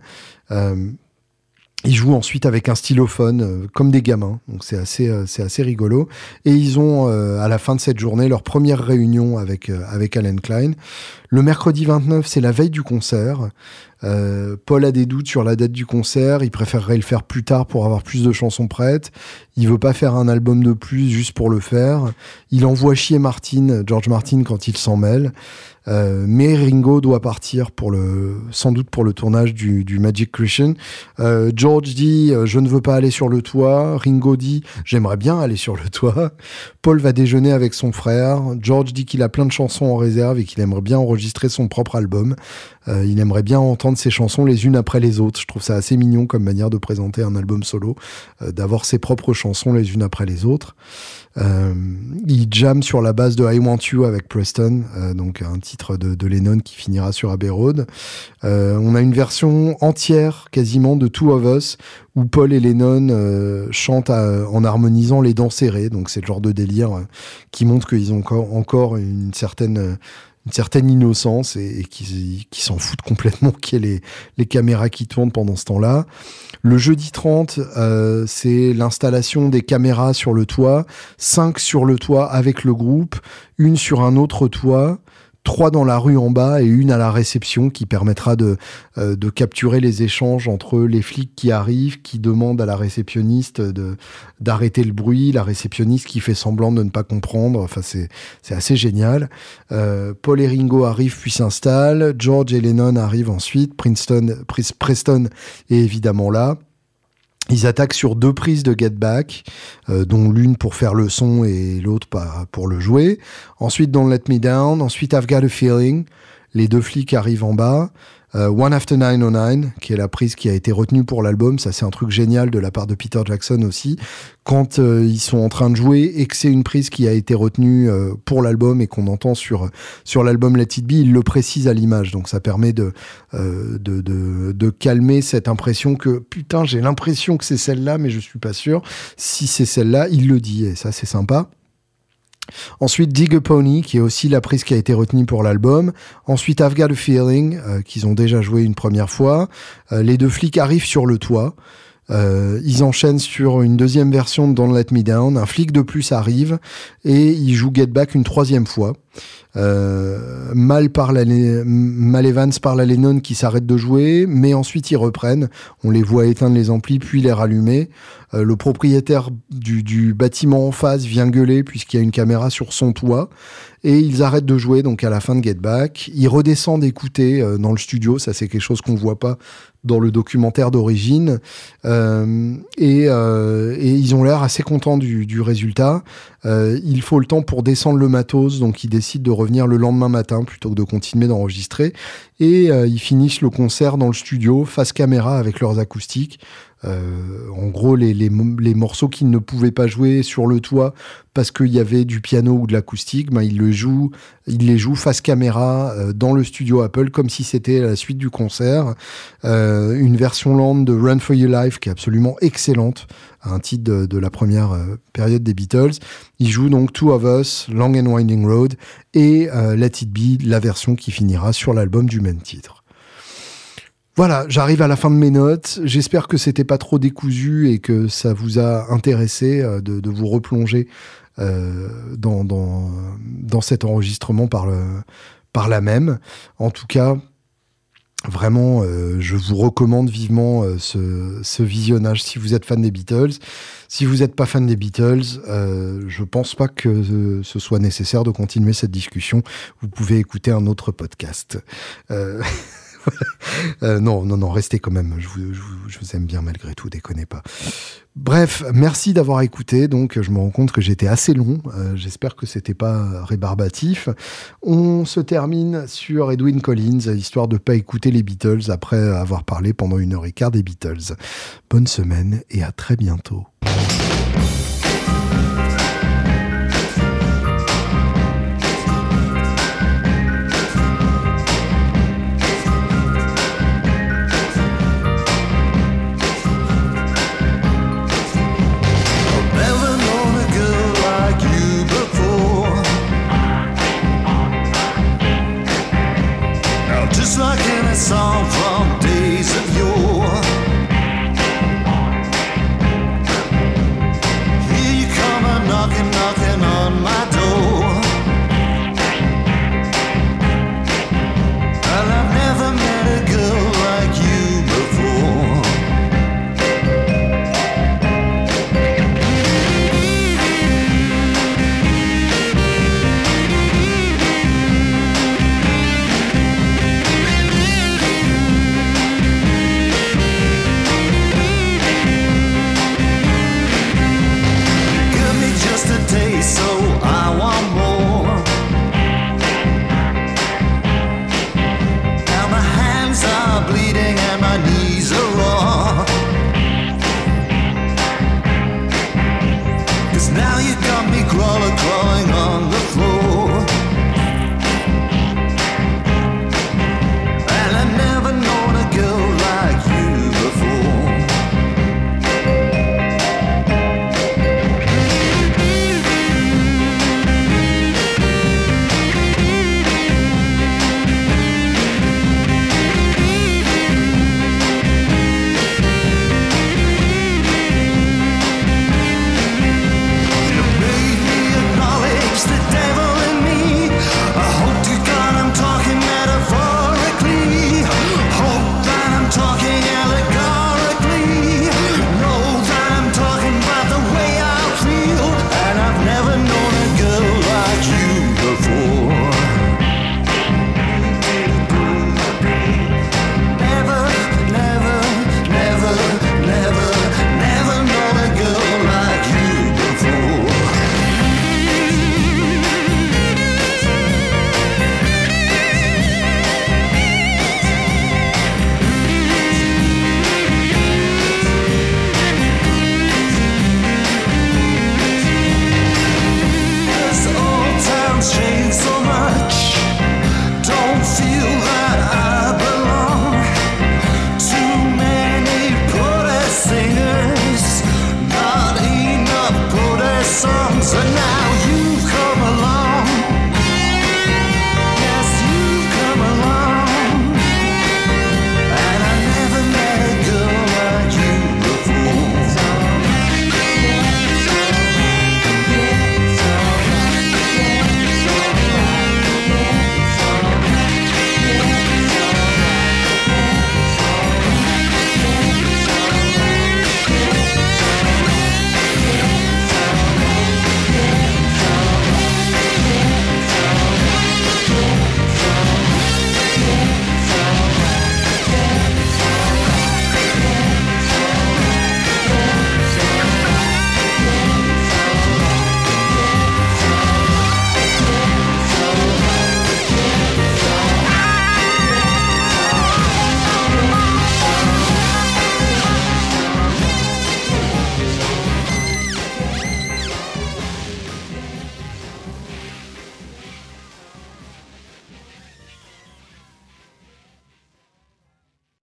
ils jouent ensuite avec un stylophone, euh, comme des gamins, donc c'est assez, euh, assez rigolo. Et ils ont, euh, à la fin de cette journée, leur première réunion avec, avec Alan Klein. Le mercredi 29, c'est la veille du concert. Paul a des doutes sur la date du concert, il préférerait le faire plus tard pour avoir plus de chansons prêtes. Il veut pas faire un album de plus juste pour le faire. Il envoie chier Martin, George Martin, quand il s'en mêle. Euh, mais Ringo doit partir pour le, sans doute pour le tournage du, Magic Christian. Euh, George dit euh, je ne veux pas aller sur le toit. Ringo dit j'aimerais bien aller sur le toit. Paul va déjeuner avec son frère. George dit qu'il a plein de chansons en réserve et qu'il aimerait bien enregistrer son propre album. il aimerait bien entendre ses chansons les unes après les autres. Je trouve ça assez mignon comme manière de présenter un album solo, d'avoir ses propres chansons les unes après les autres. Euh, il jam sur la base de I Want You avec Preston, euh, donc un titre de, Lennon qui finira sur Abbey Road. Euh, on a une version entière quasiment de Two of Us où Paul et Lennon chantent en harmonisant les dents serrées. Donc c'est le genre de délire qui montre qu'ils ont encore une certaine une certaine innocence et, et qui, qui s'en foutent complètement qu'il y ait les, caméras qui tournent pendant ce temps-là. Le jeudi 30, euh, c'est l'installation des caméras sur le toit, cinq sur le toit avec le groupe, une sur un autre toit trois dans la rue en bas et une à la réception qui permettra de, euh, de capturer les échanges entre les flics qui arrivent, qui demandent à la réceptionniste d'arrêter le bruit, la réceptionniste qui fait semblant de ne pas comprendre. Enfin, c'est c'est assez génial. Euh, Paul et Ringo arrivent puis s'installent. George et Lennon arrivent ensuite. Princeton, Preston est évidemment là. Ils attaquent sur deux prises de Get Back, euh, dont l'une pour faire le son et l'autre pour le jouer. Ensuite, Don't Let Me Down. Ensuite, I've Got a Feeling. Les deux flics arrivent en bas. Euh, One After 909, qui est la prise qui a été retenue pour l'album. Ça, c'est un truc génial de la part de Peter Jackson aussi. Quand euh, ils sont en train de jouer et que c'est une prise qui a été retenue euh, pour l'album et qu'on entend sur, sur l'album Let It Be, il le précise à l'image. Donc ça permet de, de, de, de, calmer cette impression que, putain, j'ai l'impression que c'est celle-là, mais je suis pas sûr. Si c'est celle-là, il le dit et ça, c'est sympa. Ensuite, Dig a Pony, qui est aussi la prise qui a été retenue pour l'album. Ensuite, I've Got a Feeling, euh, qu'ils ont déjà joué une première fois. Euh, les deux flics arrivent sur le toit. Euh, ils enchaînent sur une deuxième version de Don't Let Me Down. Un flic de plus arrive et ils jouent Get Back une troisième fois. Euh, Mal, par la, Mal Evans par la Lennon qui s'arrête de jouer, mais ensuite ils reprennent. On les voit éteindre les amplis puis les rallumer. Euh, le propriétaire du, bâtiment en face vient gueuler puisqu'il y a une caméra sur son toit et ils arrêtent de jouer donc à la fin de Get Back. Ils redescendent écouter euh, dans le studio, ça c'est quelque chose qu'on voit pas dans le documentaire d'origine et, et, ils ont l'air assez contents du, résultat. Il faut le temps pour descendre le matos, donc ils décident de revenir le lendemain matin plutôt que de continuer d'enregistrer. Et euh, ils finissent le concert dans le studio, face caméra avec leurs acoustiques. Euh, en gros, les, morceaux qu'ils ne pouvaient pas jouer sur le toit parce qu'il y avait du piano ou de l'acoustique, ben, ils, le jouent, ils les jouent face caméra euh, dans le studio Apple comme si c'était la suite du concert. Euh, une version lente de Run for Your Life qui est absolument excellente, un titre de, la première euh, période des Beatles. Ils jouent donc Two of Us, Long and Winding Road et Let It Be, la version qui finira sur l'album du même titre. Voilà, j'arrive à la fin de mes notes. J'espère que c'était pas trop décousu et que ça vous a intéressé euh, de, vous replonger euh, dans, cet enregistrement par, le, la même. En tout cas, vraiment, euh, je vous recommande vivement ce, ce, visionnage si vous êtes fan des Beatles. Si vous n'êtes pas fan des Beatles, euh, je pense pas que ce soit nécessaire de continuer cette discussion. Vous pouvez écouter un autre podcast. Euh, non, non, non, restez quand même. Je vous, aime bien malgré tout, déconnez pas. Bref, merci d'avoir écouté. Donc, je me rends compte que j'étais assez long. Euh, J'espère que c'était pas rébarbatif. On se termine sur Edwin Collins, histoire de pas écouter les Beatles après avoir parlé pendant une heure et quart des Beatles. Bonne semaine et à très bientôt.